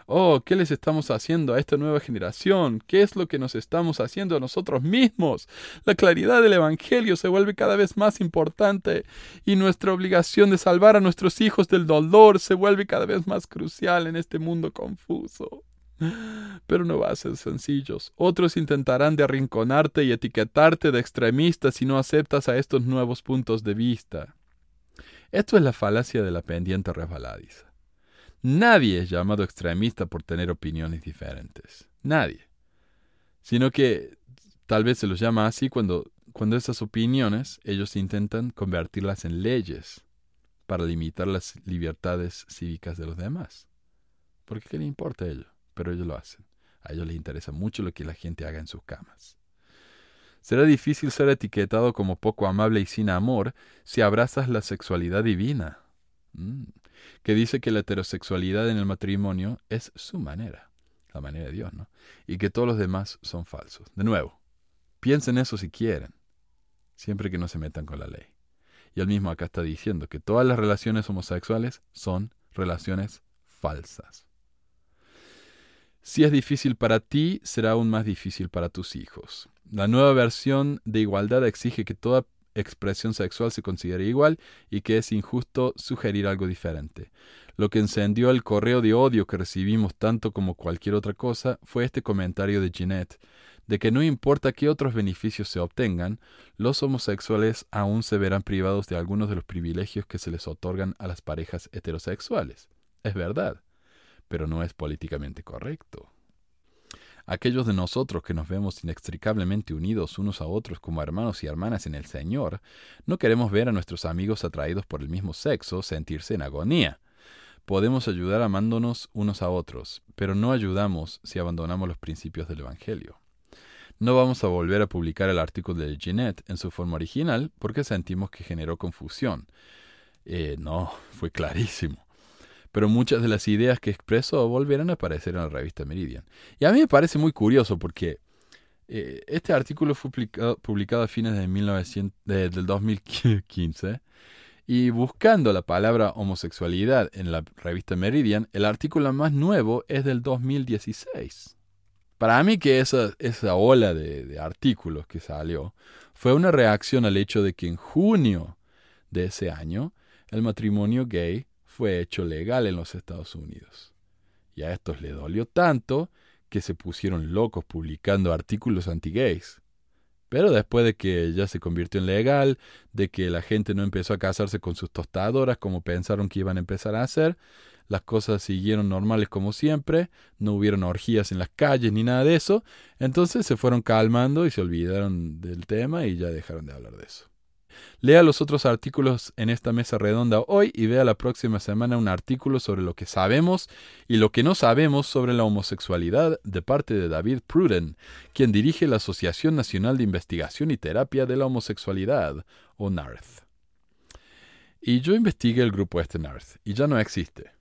Oh, ¿qué les estamos haciendo a esta nueva generación? ¿Qué es lo que nos estamos haciendo a nosotros mismos? La claridad del Evangelio se vuelve cada vez más importante y nuestra obligación de salvar a nuestros hijos del dolor se vuelve cada vez más crucial en este mundo confuso. Pero no va a ser sencillos. Otros intentarán de arrinconarte y etiquetarte de extremista si no aceptas a estos nuevos puntos de vista. Esto es la falacia de la pendiente resbaladiza. Nadie es llamado extremista por tener opiniones diferentes. Nadie. Sino que tal vez se los llama así cuando, cuando esas opiniones ellos intentan convertirlas en leyes para limitar las libertades cívicas de los demás. Porque ¿qué le importa a ellos? Pero ellos lo hacen. A ellos les interesa mucho lo que la gente haga en sus camas. Será difícil ser etiquetado como poco amable y sin amor si abrazas la sexualidad divina. Mm que dice que la heterosexualidad en el matrimonio es su manera. la manera de Dios, ¿no? Y que todos los demás son falsos. De nuevo, piensen eso si quieren, siempre que no se metan con la ley. Y él mismo acá está diciendo que todas las relaciones homosexuales son relaciones falsas. Si es difícil para ti, será aún más difícil para tus hijos. La nueva versión de igualdad exige que toda expresión sexual se considere igual y que es injusto sugerir algo diferente. Lo que encendió el correo de odio que recibimos tanto como cualquier otra cosa fue este comentario de Jeanette, de que no importa qué otros beneficios se obtengan, los homosexuales aún se verán privados de algunos de los privilegios que se les otorgan a las parejas heterosexuales. Es verdad, pero no es políticamente correcto. Aquellos de nosotros que nos vemos inextricablemente unidos unos a otros como hermanos y hermanas en el Señor, no queremos ver a nuestros amigos atraídos por el mismo sexo sentirse en agonía. Podemos ayudar amándonos unos a otros, pero no ayudamos si abandonamos los principios del Evangelio. No vamos a volver a publicar el artículo de Jeanette en su forma original porque sentimos que generó confusión. Eh, no, fue clarísimo. Pero muchas de las ideas que expresó volvieron a aparecer en la revista Meridian. Y a mí me parece muy curioso porque eh, este artículo fue publicado, a fines de 1900, del 2015 y buscando la palabra homosexualidad en la revista Meridian, el artículo más nuevo es del 2016. Para mí que esa, esa ola de, de artículos que salió fue una reacción al hecho de que en junio de ese año el matrimonio gay fue hecho legal en los Estados Unidos. Y a estos le dolió tanto que se pusieron locos publicando artículos anti-gays. Pero después de que ya se convirtió en legal, de que la gente no empezó a casarse con sus tostadoras como pensaron que iban a empezar a hacer, las cosas siguieron normales como siempre, no hubieron orgías en las calles ni nada de eso, entonces se fueron calmando y se olvidaron del tema y ya dejaron de hablar de eso. Lea los otros artículos en esta mesa redonda hoy y vea la próxima semana un artículo sobre lo que sabemos y lo que no sabemos sobre la homosexualidad de parte de David Pruden, quien dirige la Asociación Nacional de Investigación y Terapia de la Homosexualidad, o NARTH. Y yo investigué el grupo este NARTH, y ya no existe.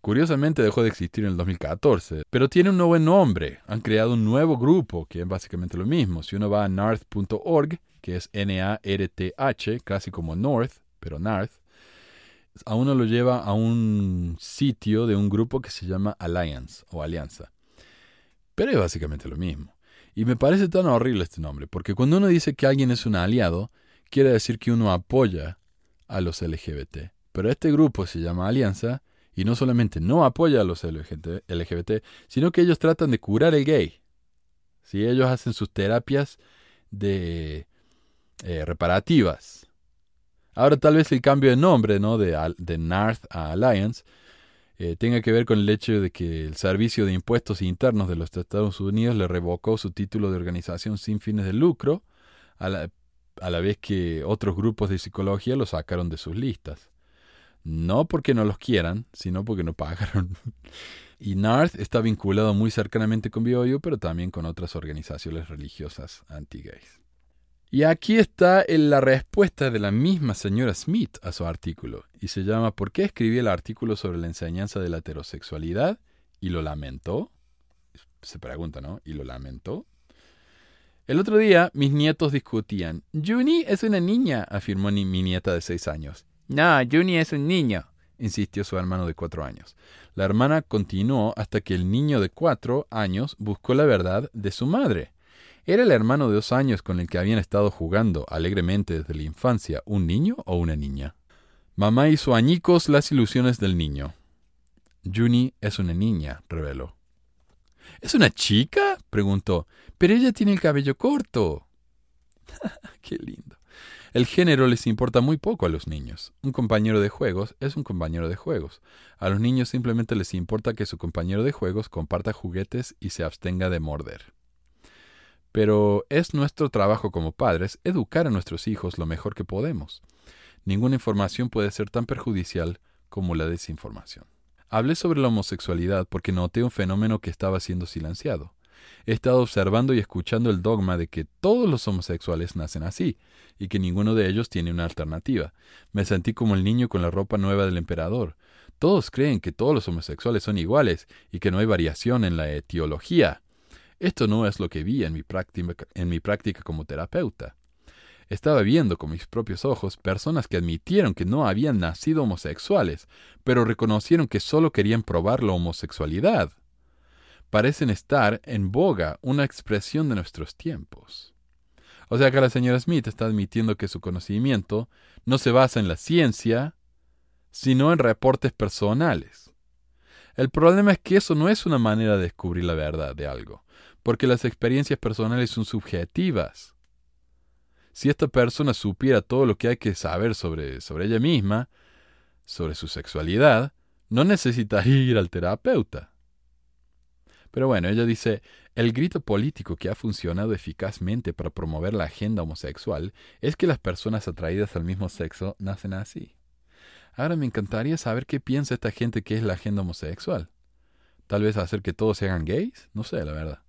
Curiosamente dejó de existir en el 2014, pero tiene un nuevo nombre. Han creado un nuevo grupo, que es básicamente lo mismo. Si uno va a narth.org, que es N-A-R-T-H, casi como North, pero Narth, a uno lo lleva a un sitio de un grupo que se llama Alliance o Alianza. Pero es básicamente lo mismo. Y me parece tan horrible este nombre, porque cuando uno dice que alguien es un aliado, quiere decir que uno apoya a los LGBT. Pero este grupo se llama Alianza y no solamente no apoya a los LGBT, sino que ellos tratan de curar el gay. Si ellos hacen sus terapias de eh, reparativas. Ahora tal vez el cambio de nombre ¿no? de, de North a Alliance eh, tenga que ver con el hecho de que el Servicio de Impuestos Internos de los Estados Unidos le revocó su título de organización sin fines de lucro, a la, a la vez que otros grupos de psicología lo sacaron de sus listas. No porque no los quieran, sino porque no pagaron. y NARTH está vinculado muy cercanamente con BioIO, pero también con otras organizaciones religiosas anti-gays. Y aquí está la respuesta de la misma señora Smith a su artículo, y se llama ¿Por qué escribí el artículo sobre la enseñanza de la heterosexualidad? Y lo lamentó. Se pregunta, ¿no? ¿Y lo lamentó? El otro día mis nietos discutían. Juni es una niña, afirmó mi nieta de seis años. No, Juni es un niño, insistió su hermano de cuatro años. La hermana continuó hasta que el niño de cuatro años buscó la verdad de su madre. ¿Era el hermano de dos años con el que habían estado jugando alegremente desde la infancia un niño o una niña? Mamá hizo añicos las ilusiones del niño. Juni es una niña, reveló. ¿Es una chica? preguntó. Pero ella tiene el cabello corto. Qué lindo. El género les importa muy poco a los niños. Un compañero de juegos es un compañero de juegos. A los niños simplemente les importa que su compañero de juegos comparta juguetes y se abstenga de morder. Pero es nuestro trabajo como padres educar a nuestros hijos lo mejor que podemos. Ninguna información puede ser tan perjudicial como la desinformación. Hablé sobre la homosexualidad porque noté un fenómeno que estaba siendo silenciado. He estado observando y escuchando el dogma de que todos los homosexuales nacen así, y que ninguno de ellos tiene una alternativa. Me sentí como el niño con la ropa nueva del emperador. Todos creen que todos los homosexuales son iguales y que no hay variación en la etiología. Esto no es lo que vi en mi práctica, en mi práctica como terapeuta. Estaba viendo con mis propios ojos personas que admitieron que no habían nacido homosexuales, pero reconocieron que solo querían probar la homosexualidad. Parecen estar en boga una expresión de nuestros tiempos. O sea que la señora Smith está admitiendo que su conocimiento no se basa en la ciencia, sino en reportes personales. El problema es que eso no es una manera de descubrir la verdad de algo, porque las experiencias personales son subjetivas. Si esta persona supiera todo lo que hay que saber sobre, sobre ella misma, sobre su sexualidad, no necesitaría ir al terapeuta. Pero bueno, ella dice, el grito político que ha funcionado eficazmente para promover la agenda homosexual es que las personas atraídas al mismo sexo nacen así. Ahora me encantaría saber qué piensa esta gente que es la agenda homosexual. Tal vez hacer que todos se hagan gays, no sé, la verdad.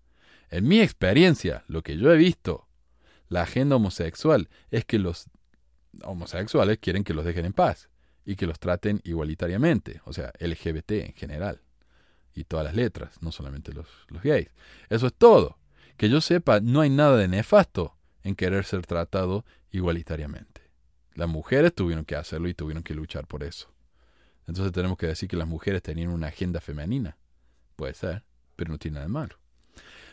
En mi experiencia, lo que yo he visto, la agenda homosexual es que los homosexuales quieren que los dejen en paz y que los traten igualitariamente, o sea, LGBT en general. Y todas las letras, no solamente los, los gays. Eso es todo. Que yo sepa, no hay nada de nefasto en querer ser tratado igualitariamente. Las mujeres tuvieron que hacerlo y tuvieron que luchar por eso. Entonces tenemos que decir que las mujeres tenían una agenda femenina. Puede ser, pero no tiene nada de malo.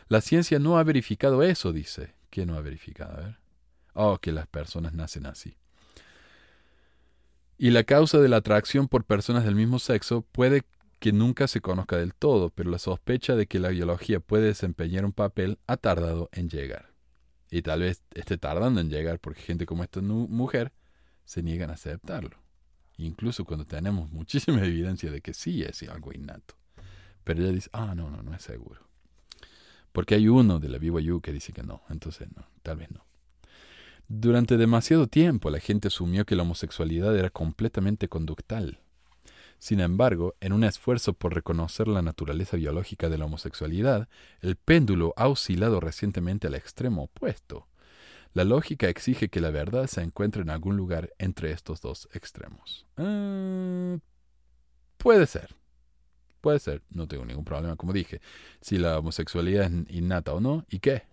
La ciencia no ha verificado eso, dice. ¿Quién no ha verificado? A ver. Oh, que las personas nacen así. Y la causa de la atracción por personas del mismo sexo puede que nunca se conozca del todo, pero la sospecha de que la biología puede desempeñar un papel ha tardado en llegar. Y tal vez esté tardando en llegar porque gente como esta mujer se niegan a aceptarlo. Incluso cuando tenemos muchísima evidencia de que sí es algo innato. Pero ella dice, ah, no, no, no es seguro. Porque hay uno de la BYU que dice que no, entonces no, tal vez no. Durante demasiado tiempo la gente asumió que la homosexualidad era completamente conductal. Sin embargo, en un esfuerzo por reconocer la naturaleza biológica de la homosexualidad, el péndulo ha oscilado recientemente al extremo opuesto. La lógica exige que la verdad se encuentre en algún lugar entre estos dos extremos. Eh, puede ser. Puede ser. No tengo ningún problema, como dije. Si la homosexualidad es innata o no, ¿y qué?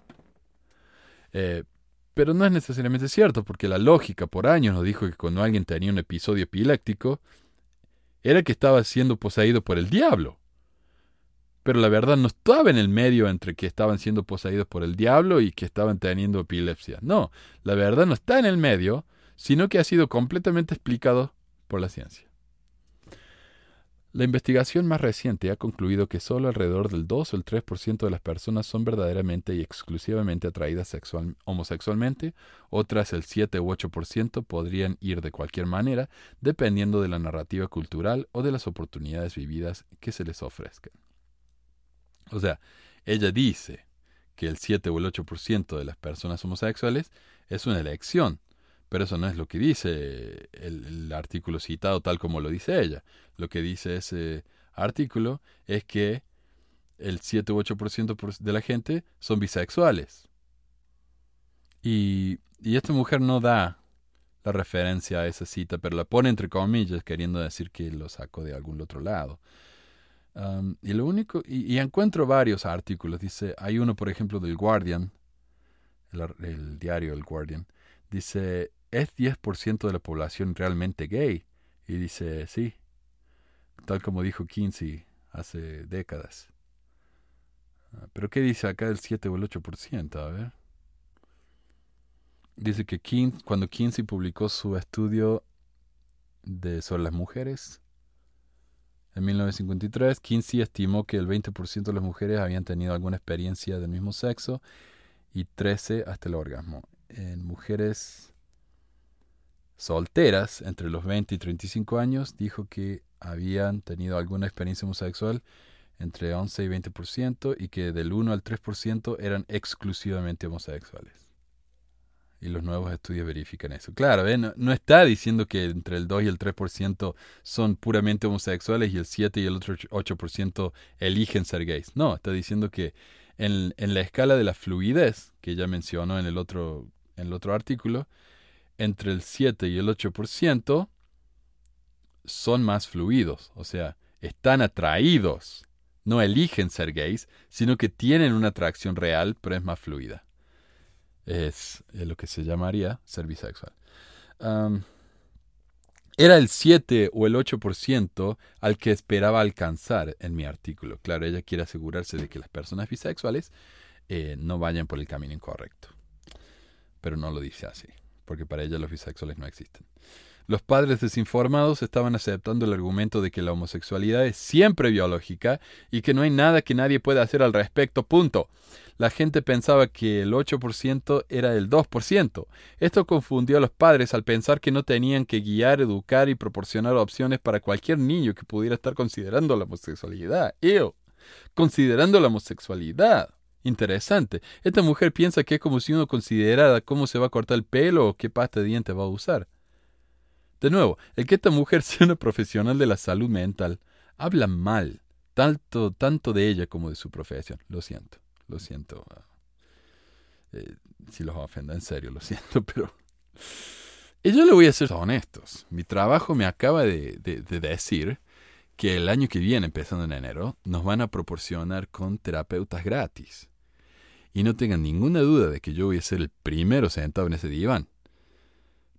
Eh, pero no es necesariamente cierto, porque la lógica por años nos dijo que cuando alguien tenía un episodio epiléptico, era que estaba siendo poseído por el diablo. Pero la verdad no estaba en el medio entre que estaban siendo poseídos por el diablo y que estaban teniendo epilepsia. No, la verdad no está en el medio, sino que ha sido completamente explicado por la ciencia. La investigación más reciente ha concluido que solo alrededor del 2 o el 3% de las personas son verdaderamente y exclusivamente atraídas homosexualmente, otras el 7 u 8% podrían ir de cualquier manera, dependiendo de la narrativa cultural o de las oportunidades vividas que se les ofrezcan. O sea, ella dice que el 7 o el 8% de las personas homosexuales es una elección, pero eso no es lo que dice el, artículo citado tal como lo dice ella. Lo que dice ese artículo es que el 7 u 8% de la gente son bisexuales. Y, y esta mujer no da la referencia a esa cita, pero la pone entre comillas, queriendo decir que lo sacó de algún otro lado y lo único, y, encuentro varios artículos. Dice, hay uno, por ejemplo, del Guardian, el, diario El Guardian. Dice, ¿es 10% de la población realmente gay? Y dice, sí, tal como dijo Kinsey hace décadas. Ah, pero ¿qué dice acá el 7 o el 8%? A ver. Dice que cuando Kinsey publicó su estudio de, sobre las mujeres, en 1953, Kinsey estimó que el 20% de las mujeres habían tenido alguna experiencia del mismo sexo y 13 hasta el orgasmo. En mujeres solteras entre los 20 y 35 años, dijo que habían tenido alguna experiencia homosexual entre 11 y 20% y que del 1 al 3% eran exclusivamente homosexuales. Y los nuevos estudios verifican eso. Claro, ¿eh? no, está diciendo que entre el 2 y el 3% son puramente homosexuales y el 7 y el otro 8% eligen ser gays. No, está diciendo que en, la escala de la fluidez, que ya mencionó en el otro artículo, entre el 7 y el 8% son más fluidos, o sea, están atraídos. No eligen ser gays, sino que tienen una atracción real, pero es más fluida. Es, lo que se llamaría ser bisexual. era el 7 o el 8% al que esperaba alcanzar en mi artículo. Claro, ella quiere asegurarse de que las personas bisexuales eh, no vayan por el camino incorrecto. Pero no lo dice así, porque para ella los bisexuales no existen. Los padres desinformados estaban aceptando el argumento de que la homosexualidad es siempre biológica y que no hay nada que nadie pueda hacer al respecto. Punto. La gente pensaba que el 8% era el 2%. Esto confundió a los padres al pensar que no tenían que guiar, educar y proporcionar opciones para cualquier niño que pudiera estar considerando la homosexualidad. ¡Ew! Considerando la homosexualidad. Interesante. Esta mujer piensa que es como si uno considerara cómo se va a cortar el pelo o qué pasta de dientes va a usar. De nuevo, el que esta mujer sea una profesional de la salud mental habla mal, tanto, tanto de ella como de su profesión. Lo siento, lo siento. Ah, eh, si los ofenda, en serio, lo siento, pero... Y yo le voy a ser honestos. Mi trabajo me acaba de, de decir que el año que viene, empezando en enero, nos van a proporcionar con terapeutas gratis. Y no tengan ninguna duda de que yo voy a ser el primero sentado en ese diván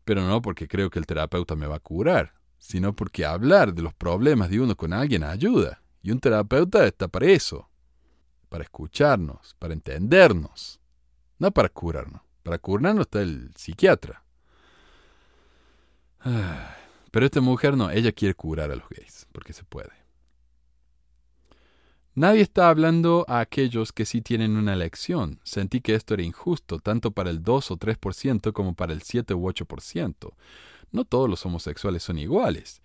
pero no porque creo que el terapeuta me va a curar, sino porque hablar de los problemas de uno con alguien ayuda. Y un terapeuta está para eso, para escucharnos, para entendernos, no para curarnos. Para curarnos está el psiquiatra. Pero esta mujer no, ella quiere curar a los gays, porque se puede. Nadie está hablando a aquellos que sí tienen una elección. Sentí que esto era injusto, tanto para el 2 o 3% como para el 7 u 8%. No todos los homosexuales son iguales,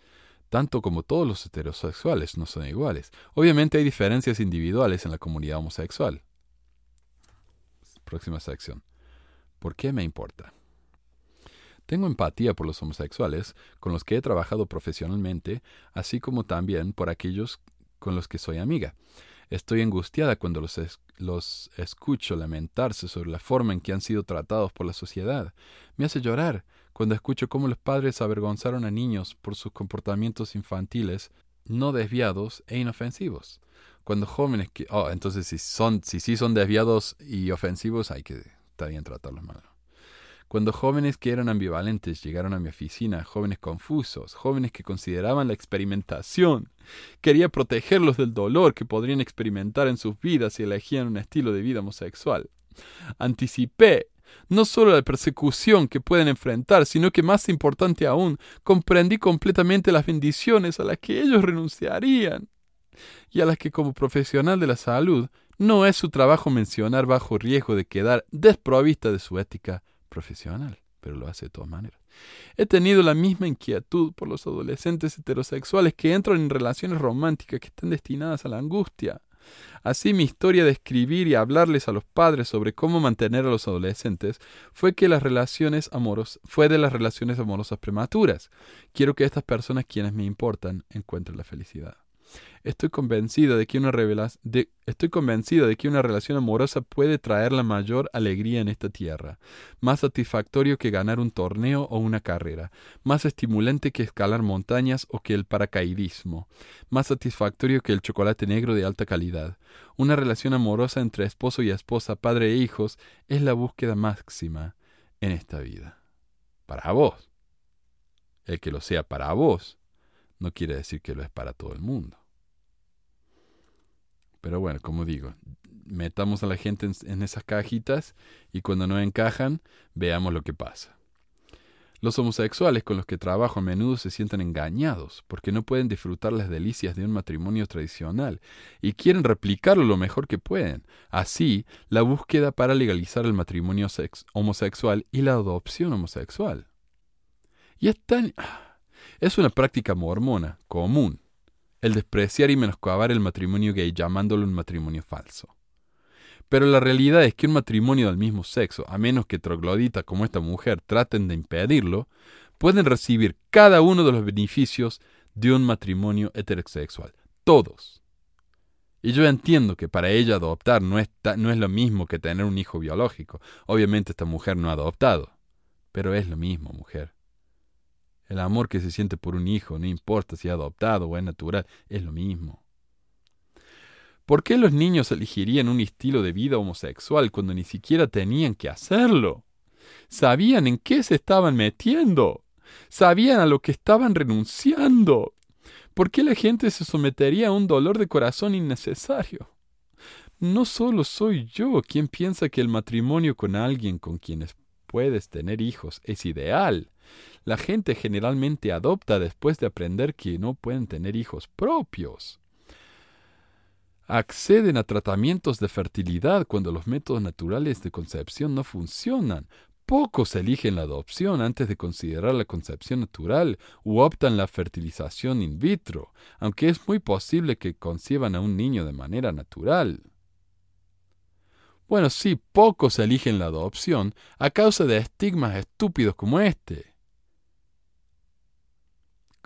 tanto como todos los heterosexuales no son iguales. Obviamente hay diferencias individuales en la comunidad homosexual. Próxima sección. ¿Por qué me importa? Tengo empatía por los homosexuales, con los que he trabajado profesionalmente, así como también por aquellos con los que soy amiga. Estoy angustiada cuando los, los escucho lamentarse sobre la forma en que han sido tratados por la sociedad. Me hace llorar cuando escucho cómo los padres avergonzaron a niños por sus comportamientos infantiles no desviados e inofensivos. Cuando jóvenes que... Oh, entonces si son, si sí son desviados y ofensivos, hay que también tratarlos mal. Cuando jóvenes que eran ambivalentes llegaron a mi oficina, jóvenes confusos, jóvenes que consideraban la experimentación, quería protegerlos del dolor que podrían experimentar en sus vidas si elegían un estilo de vida homosexual. Anticipé no solo la persecución que pueden enfrentar, sino que más importante aún, comprendí completamente las bendiciones a las que ellos renunciarían y a las que como profesional de la salud no es su trabajo mencionar bajo riesgo de quedar desprovista de su ética profesional, pero lo hace de todas maneras. He tenido la misma inquietud por los adolescentes heterosexuales que entran en relaciones románticas que están destinadas a la angustia. Así mi historia de escribir y hablarles a los padres sobre cómo mantener a los adolescentes fue que las relaciones amorosas fue de las relaciones amorosas prematuras. Quiero que estas personas quienes me importan encuentren la felicidad. Estoy convencido de que una de, que una relación amorosa puede traer la mayor alegría en esta tierra, más satisfactorio que ganar un torneo o una carrera, más estimulante que escalar montañas o que el paracaidismo, más satisfactorio que el chocolate negro de alta calidad. Una relación amorosa entre esposo y esposa, padre e hijos, es la búsqueda máxima en esta vida. Para vos. El que lo sea para vos no quiere decir que lo es para todo el mundo. Pero bueno, como digo, metamos a la gente en, esas cajitas y cuando no encajan, veamos lo que pasa. Los homosexuales con los que trabajo a menudo se sienten engañados porque no pueden disfrutar las delicias de un matrimonio tradicional y quieren replicarlo lo mejor que pueden. Así, la búsqueda para legalizar el matrimonio homosexual y la adopción homosexual. Y es tan... Es una práctica mormona común el despreciar y menoscabar el matrimonio gay llamándolo un matrimonio falso. Pero la realidad es que un matrimonio del mismo sexo, a menos que trogloditas como esta mujer traten de impedirlo, pueden recibir cada uno de los beneficios de un matrimonio heterosexual. Todos. Y yo entiendo que para ella adoptar no es, no es lo mismo que tener un hijo biológico. Obviamente esta mujer no ha adoptado. Pero es lo mismo, mujer. El amor que se siente por un hijo, no importa si adoptado o es natural, es lo mismo. ¿Por qué los niños elegirían un estilo de vida homosexual cuando ni siquiera tenían que hacerlo? Sabían en qué se estaban metiendo. Sabían a lo que estaban renunciando. ¿Por qué la gente se sometería a un dolor de corazón innecesario? No solo soy yo quien piensa que el matrimonio con alguien con quienes puedes tener hijos es ideal. La gente generalmente adopta después de aprender que no pueden tener hijos propios. Acceden a tratamientos de fertilidad cuando los métodos naturales de concepción no funcionan. Pocos eligen la adopción antes de considerar la concepción natural u optan la fertilización in vitro, aunque es muy posible que conciban a un niño de manera natural. Bueno, sí, pocos eligen la adopción a causa de estigmas estúpidos como este.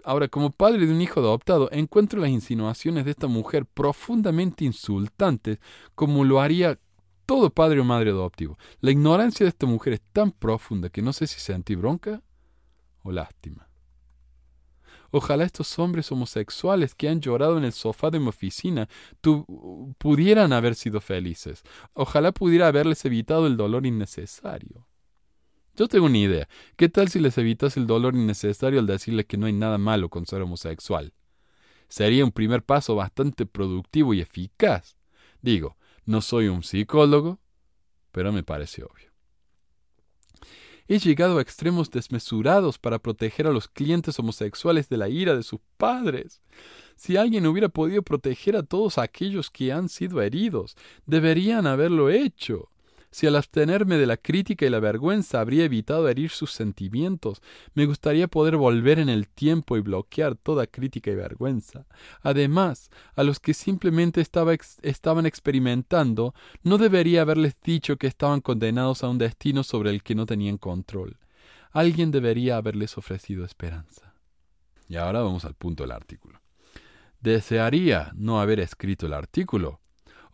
Ahora, como padre de un hijo adoptado, encuentro las insinuaciones de esta mujer profundamente insultantes como lo haría todo padre o madre adoptivo. La ignorancia de esta mujer es tan profunda que no sé si sentí bronca o lástima. Ojalá estos hombres homosexuales que han llorado en el sofá de mi oficina pudieran haber sido felices. Ojalá pudiera haberles evitado el dolor innecesario. Yo tengo una idea. ¿Qué tal si les evitas el dolor innecesario al decirles que no hay nada malo con ser homosexual? Sería un primer paso bastante productivo y eficaz. Digo, no soy un psicólogo, pero me parece obvio. He llegado a extremos desmesurados para proteger a los clientes homosexuales de la ira de sus padres. Si alguien hubiera podido proteger a todos aquellos que han sido heridos, deberían haberlo hecho. Si al abstenerme de la crítica y la vergüenza habría evitado herir sus sentimientos, me gustaría poder volver en el tiempo y bloquear toda crítica y vergüenza. Además, a los que simplemente estaban experimentando, no debería haberles dicho que estaban condenados a un destino sobre el que no tenían control. Alguien debería haberles ofrecido esperanza. Y ahora vamos al punto del artículo. Desearía no haber escrito el artículo,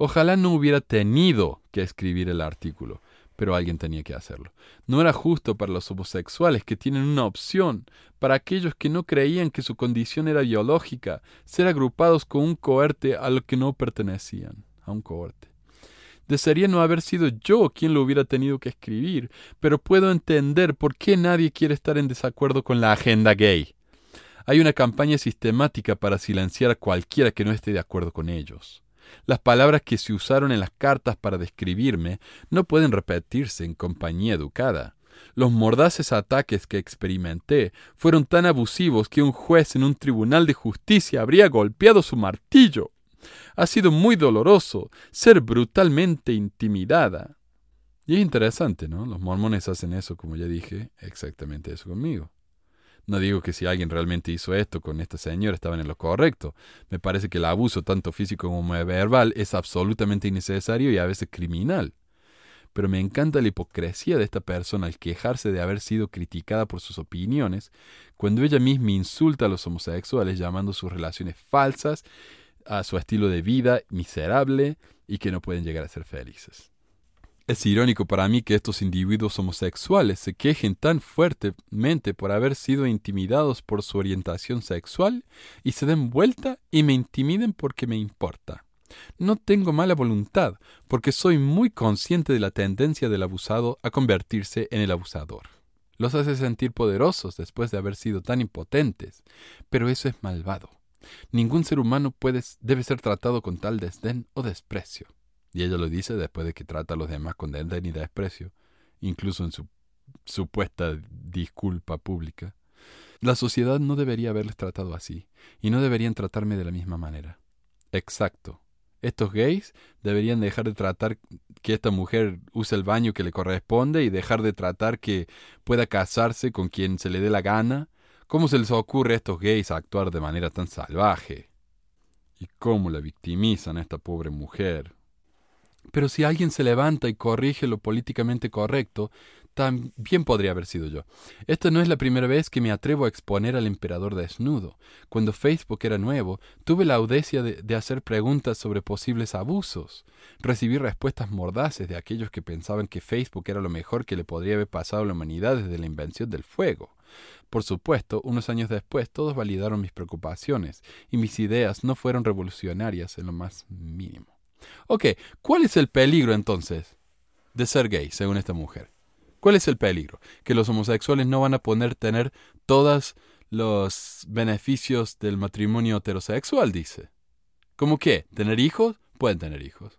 Ojalá no hubiera tenido que escribir el artículo, pero alguien tenía que hacerlo. No era justo para los homosexuales que tienen una opción, para aquellos que no creían que su condición era biológica, ser agrupados con un cohorte a lo que no pertenecían, a un cohorte. Desearía no haber sido yo quien lo hubiera tenido que escribir, pero puedo entender por qué nadie quiere estar en desacuerdo con la agenda gay. Hay una campaña sistemática para silenciar a cualquiera que no esté de acuerdo con ellos. Las palabras que se usaron en las cartas para describirme no pueden repetirse en compañía educada. Los mordaces ataques que experimenté fueron tan abusivos que un juez en un tribunal de justicia habría golpeado su martillo. Ha sido muy doloroso ser brutalmente intimidada. Y es interesante, ¿no? Los mormones hacen eso, como ya dije, exactamente eso conmigo. No digo que si alguien realmente hizo esto con esta señora estaban en lo correcto. Me parece que el abuso tanto físico como verbal es absolutamente innecesario y a veces criminal. Pero me encanta la hipocresía de esta persona al quejarse de haber sido criticada por sus opiniones, cuando ella misma insulta a los homosexuales llamando sus relaciones falsas, a su estilo de vida miserable y que no pueden llegar a ser felices. Es irónico para mí que estos individuos homosexuales se quejen tan fuertemente por haber sido intimidados por su orientación sexual y se den vuelta y me intimiden porque me importa. No tengo mala voluntad, porque soy muy consciente de la tendencia del abusado a convertirse en el abusador. Los hace sentir poderosos después de haber sido tan impotentes, pero eso es malvado. Ningún ser humano puede, debe ser tratado con tal desdén o desprecio. Y ella lo dice después de que trata a los demás con desdén y desprecio, incluso en su supuesta disculpa pública. La sociedad no debería haberles tratado así, y no deberían tratarme de la misma manera. Exacto. Estos gays deberían dejar de tratar que esta mujer use el baño que le corresponde y dejar de tratar que pueda casarse con quien se le dé la gana. ¿Cómo se les ocurre a estos gays actuar de manera tan salvaje? ¿Y cómo la victimizan a esta pobre mujer? Pero si alguien se levanta y corrige lo políticamente correcto, También podría haber sido yo. Esta no es la primera vez que me atrevo a exponer al emperador desnudo. Cuando Facebook era nuevo, tuve la audacia de, de, hacer preguntas sobre posibles abusos. Recibí respuestas mordaces de aquellos que pensaban que Facebook era lo mejor que le podría haber pasado a la humanidad desde la invención del fuego. Por supuesto, unos años después todos validaron mis preocupaciones y mis ideas no fueron revolucionarias en lo más mínimo. Ok, ¿cuál es el peligro entonces de ser gay, según esta mujer? ¿Cuál es el peligro? Que los homosexuales no van a poder tener todos los beneficios del matrimonio heterosexual, dice. ¿Cómo qué? ¿Tener hijos? Pueden tener hijos.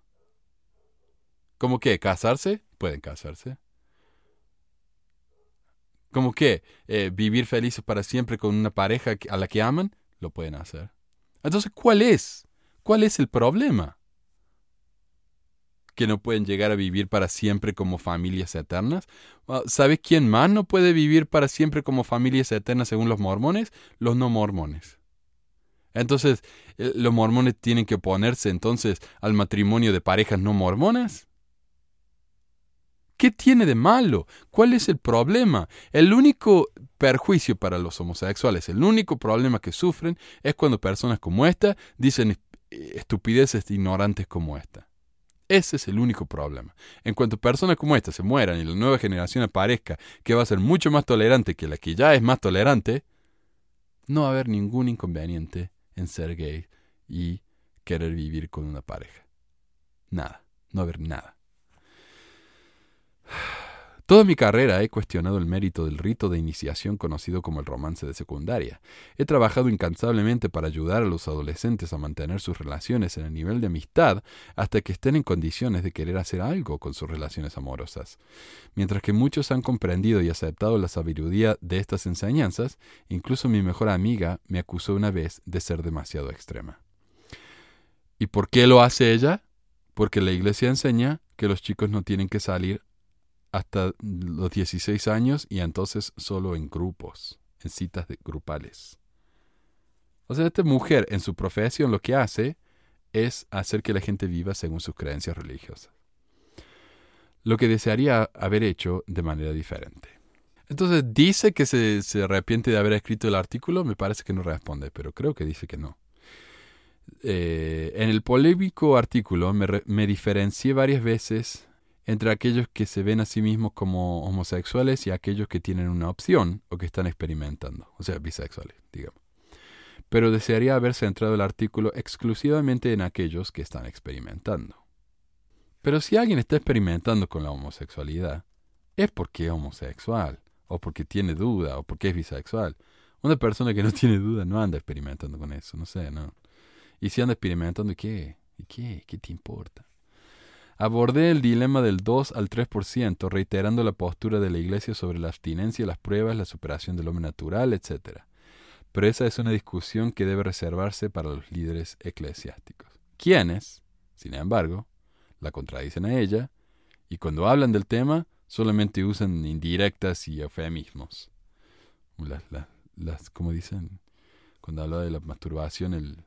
¿Cómo qué? ¿Casarse? Pueden casarse. ¿Cómo qué? Eh, ¿Vivir felices para siempre con una pareja a la que aman? Lo pueden hacer. Entonces, ¿cuál es? ¿Cuál es el problema? Que no pueden llegar a vivir para siempre como familias eternas. Ah, ¿Sabe quién más no puede vivir para siempre como familias eternas según los mormones? Los no mormones. Entonces, eh, ¿los mormones tienen que oponerse entonces al matrimonio de parejas no mormonas? ¿Qué tiene de malo? ¿Cuál es el problema? El único perjuicio para los homosexuales, el único problema que sufren es cuando personas como esta dicen estupideces ignorantes como esta. Ese es el único problema. En cuanto personas como esta se mueran y la nueva generación aparezca que va a ser mucho más tolerante que la que ya es más tolerante, no va a haber ningún inconveniente en ser gay y querer vivir con una pareja. Nada, no va a haber nada. Toda mi carrera he cuestionado el mérito del rito de iniciación conocido como el romance de secundaria. He trabajado incansablemente para ayudar a los adolescentes a mantener sus relaciones en el nivel de amistad hasta que estén en condiciones de querer hacer algo con sus relaciones amorosas. Mientras que muchos han comprendido y aceptado la sabiduría de estas enseñanzas, incluso mi mejor amiga me acusó una vez de ser demasiado extrema. ¿Y por qué lo hace ella? Porque la iglesia enseña que los chicos no tienen que salir hasta los 16 años y entonces solo en grupos, en citas grupales. O sea, esta mujer en su profesión lo que hace es hacer que la gente viva según sus creencias religiosas. Lo que desearía haber hecho de manera diferente. Entonces, ¿dice que se, arrepiente de haber escrito el artículo? Me parece que no responde, pero creo que dice que no. Eh, en el polémico artículo me, me diferencié varias veces entre aquellos que se ven a sí mismos como homosexuales y aquellos que tienen una opción o que están experimentando, o sea, bisexuales, digamos. Pero desearía haber centrado el artículo exclusivamente en aquellos que están experimentando. Pero si alguien está experimentando con la homosexualidad, es porque es homosexual, o porque tiene duda, o porque es bisexual. Una persona que no tiene duda no anda experimentando con eso, no sé, ¿no? Y si anda experimentando, ¿y qué? ¿Y qué? ¿Qué te importa? Abordé el dilema del 2 al 3%, reiterando la postura de la Iglesia sobre la abstinencia, las pruebas, la superación del hombre natural, etc. Pero esa es una discusión que debe reservarse para los líderes eclesiásticos, quienes, sin embargo, la contradicen a ella, y cuando hablan del tema solamente usan indirectas y eufemismos. Las, las, como dicen, cuando habla de la masturbación, el,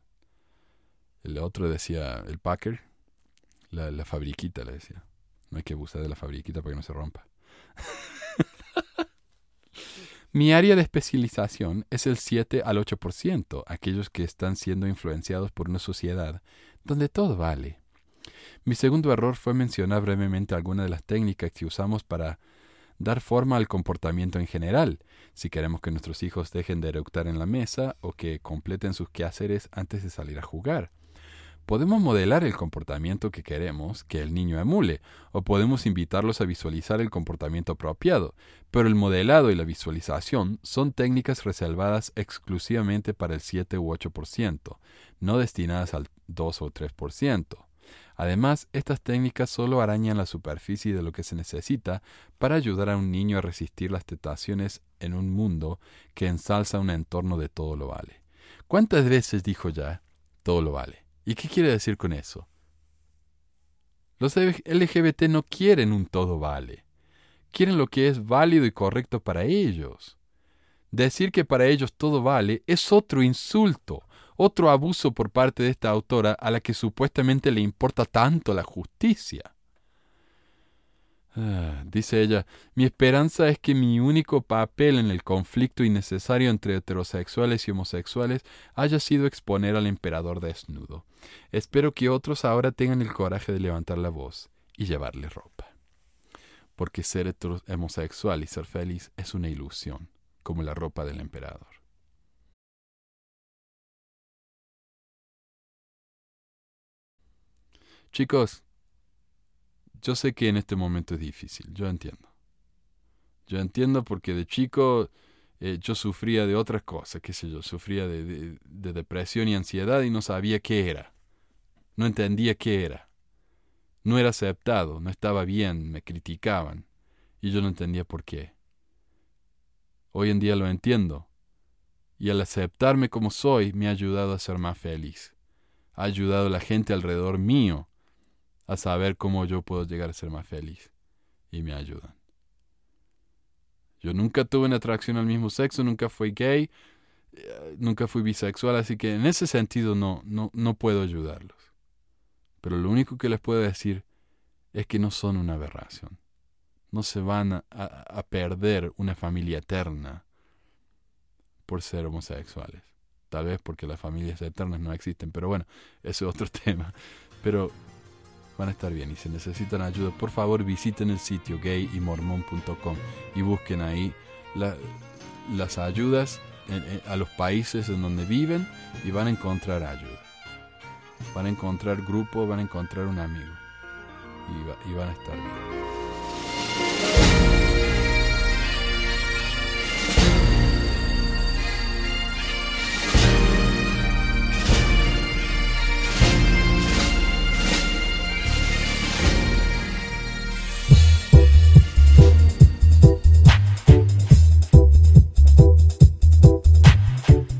el otro decía, el Packer, la, fabriquita, le decía. No hay que abusar de la fabriquita para que no se rompa. Mi área de especialización es el 7 al 8%, aquellos que están siendo influenciados por una sociedad donde todo vale. Mi segundo error fue mencionar brevemente algunas de las técnicas que usamos para dar forma al comportamiento en general, si queremos que nuestros hijos dejen de eructar en la mesa o que completen sus quehaceres antes de salir a jugar. Podemos modelar el comportamiento que queremos que el niño emule, o podemos invitarlos a visualizar el comportamiento apropiado, pero el modelado y la visualización son técnicas reservadas exclusivamente para el 7 u 8%, no destinadas al 2 o 3%. Además, estas técnicas solo arañan la superficie de lo que se necesita para ayudar a un niño a resistir las tentaciones en un mundo que ensalza un entorno de todo lo vale. ¿Cuántas veces dijo ya, todo lo vale? ¿Y qué quiere decir con eso? Los LGBT no quieren un todo vale. Quieren lo que es válido y correcto para ellos. Decir que para ellos todo vale es otro insulto, otro abuso por parte de esta autora a la que supuestamente le importa tanto la justicia. Ah, dice ella, mi esperanza es que mi único papel en el conflicto innecesario entre heterosexuales y homosexuales haya sido exponer al emperador desnudo. Espero que otros ahora tengan el coraje de levantar la voz y llevarle ropa. Porque ser homosexual y ser feliz es una ilusión, como la ropa del emperador. Chicos, yo sé que en este momento es difícil, yo entiendo. Yo entiendo porque de chico eh, yo sufría de otras cosas, qué sé yo, sufría de, de depresión y ansiedad y no sabía qué era. No entendía qué era. No era aceptado, no estaba bien, me criticaban y yo no entendía por qué. Hoy en día lo entiendo y al aceptarme como soy me ha ayudado a ser más feliz. Ha ayudado a la gente alrededor mío a saber cómo yo puedo llegar a ser más feliz. Y me ayudan. Yo nunca tuve una atracción al mismo sexo, nunca fui gay, eh, nunca fui bisexual, así que en ese sentido no, no, no puedo ayudarlos. Pero lo único que les puedo decir es que no son una aberración. No se van a, a perder una familia eterna por ser homosexuales. Tal vez porque las familias eternas no existen, pero bueno, ese es otro tema. Pero van a estar bien. Y si necesitan ayuda, por favor visiten el sitio gayymormon.com y busquen ahí las ayudas a los países en donde viven y van a encontrar ayuda. Van a encontrar grupo, van a encontrar un amigo y van a estar bien.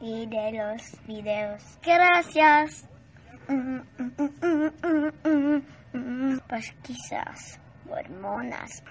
Y de los videos. Gracias. Pues quizás hormonas.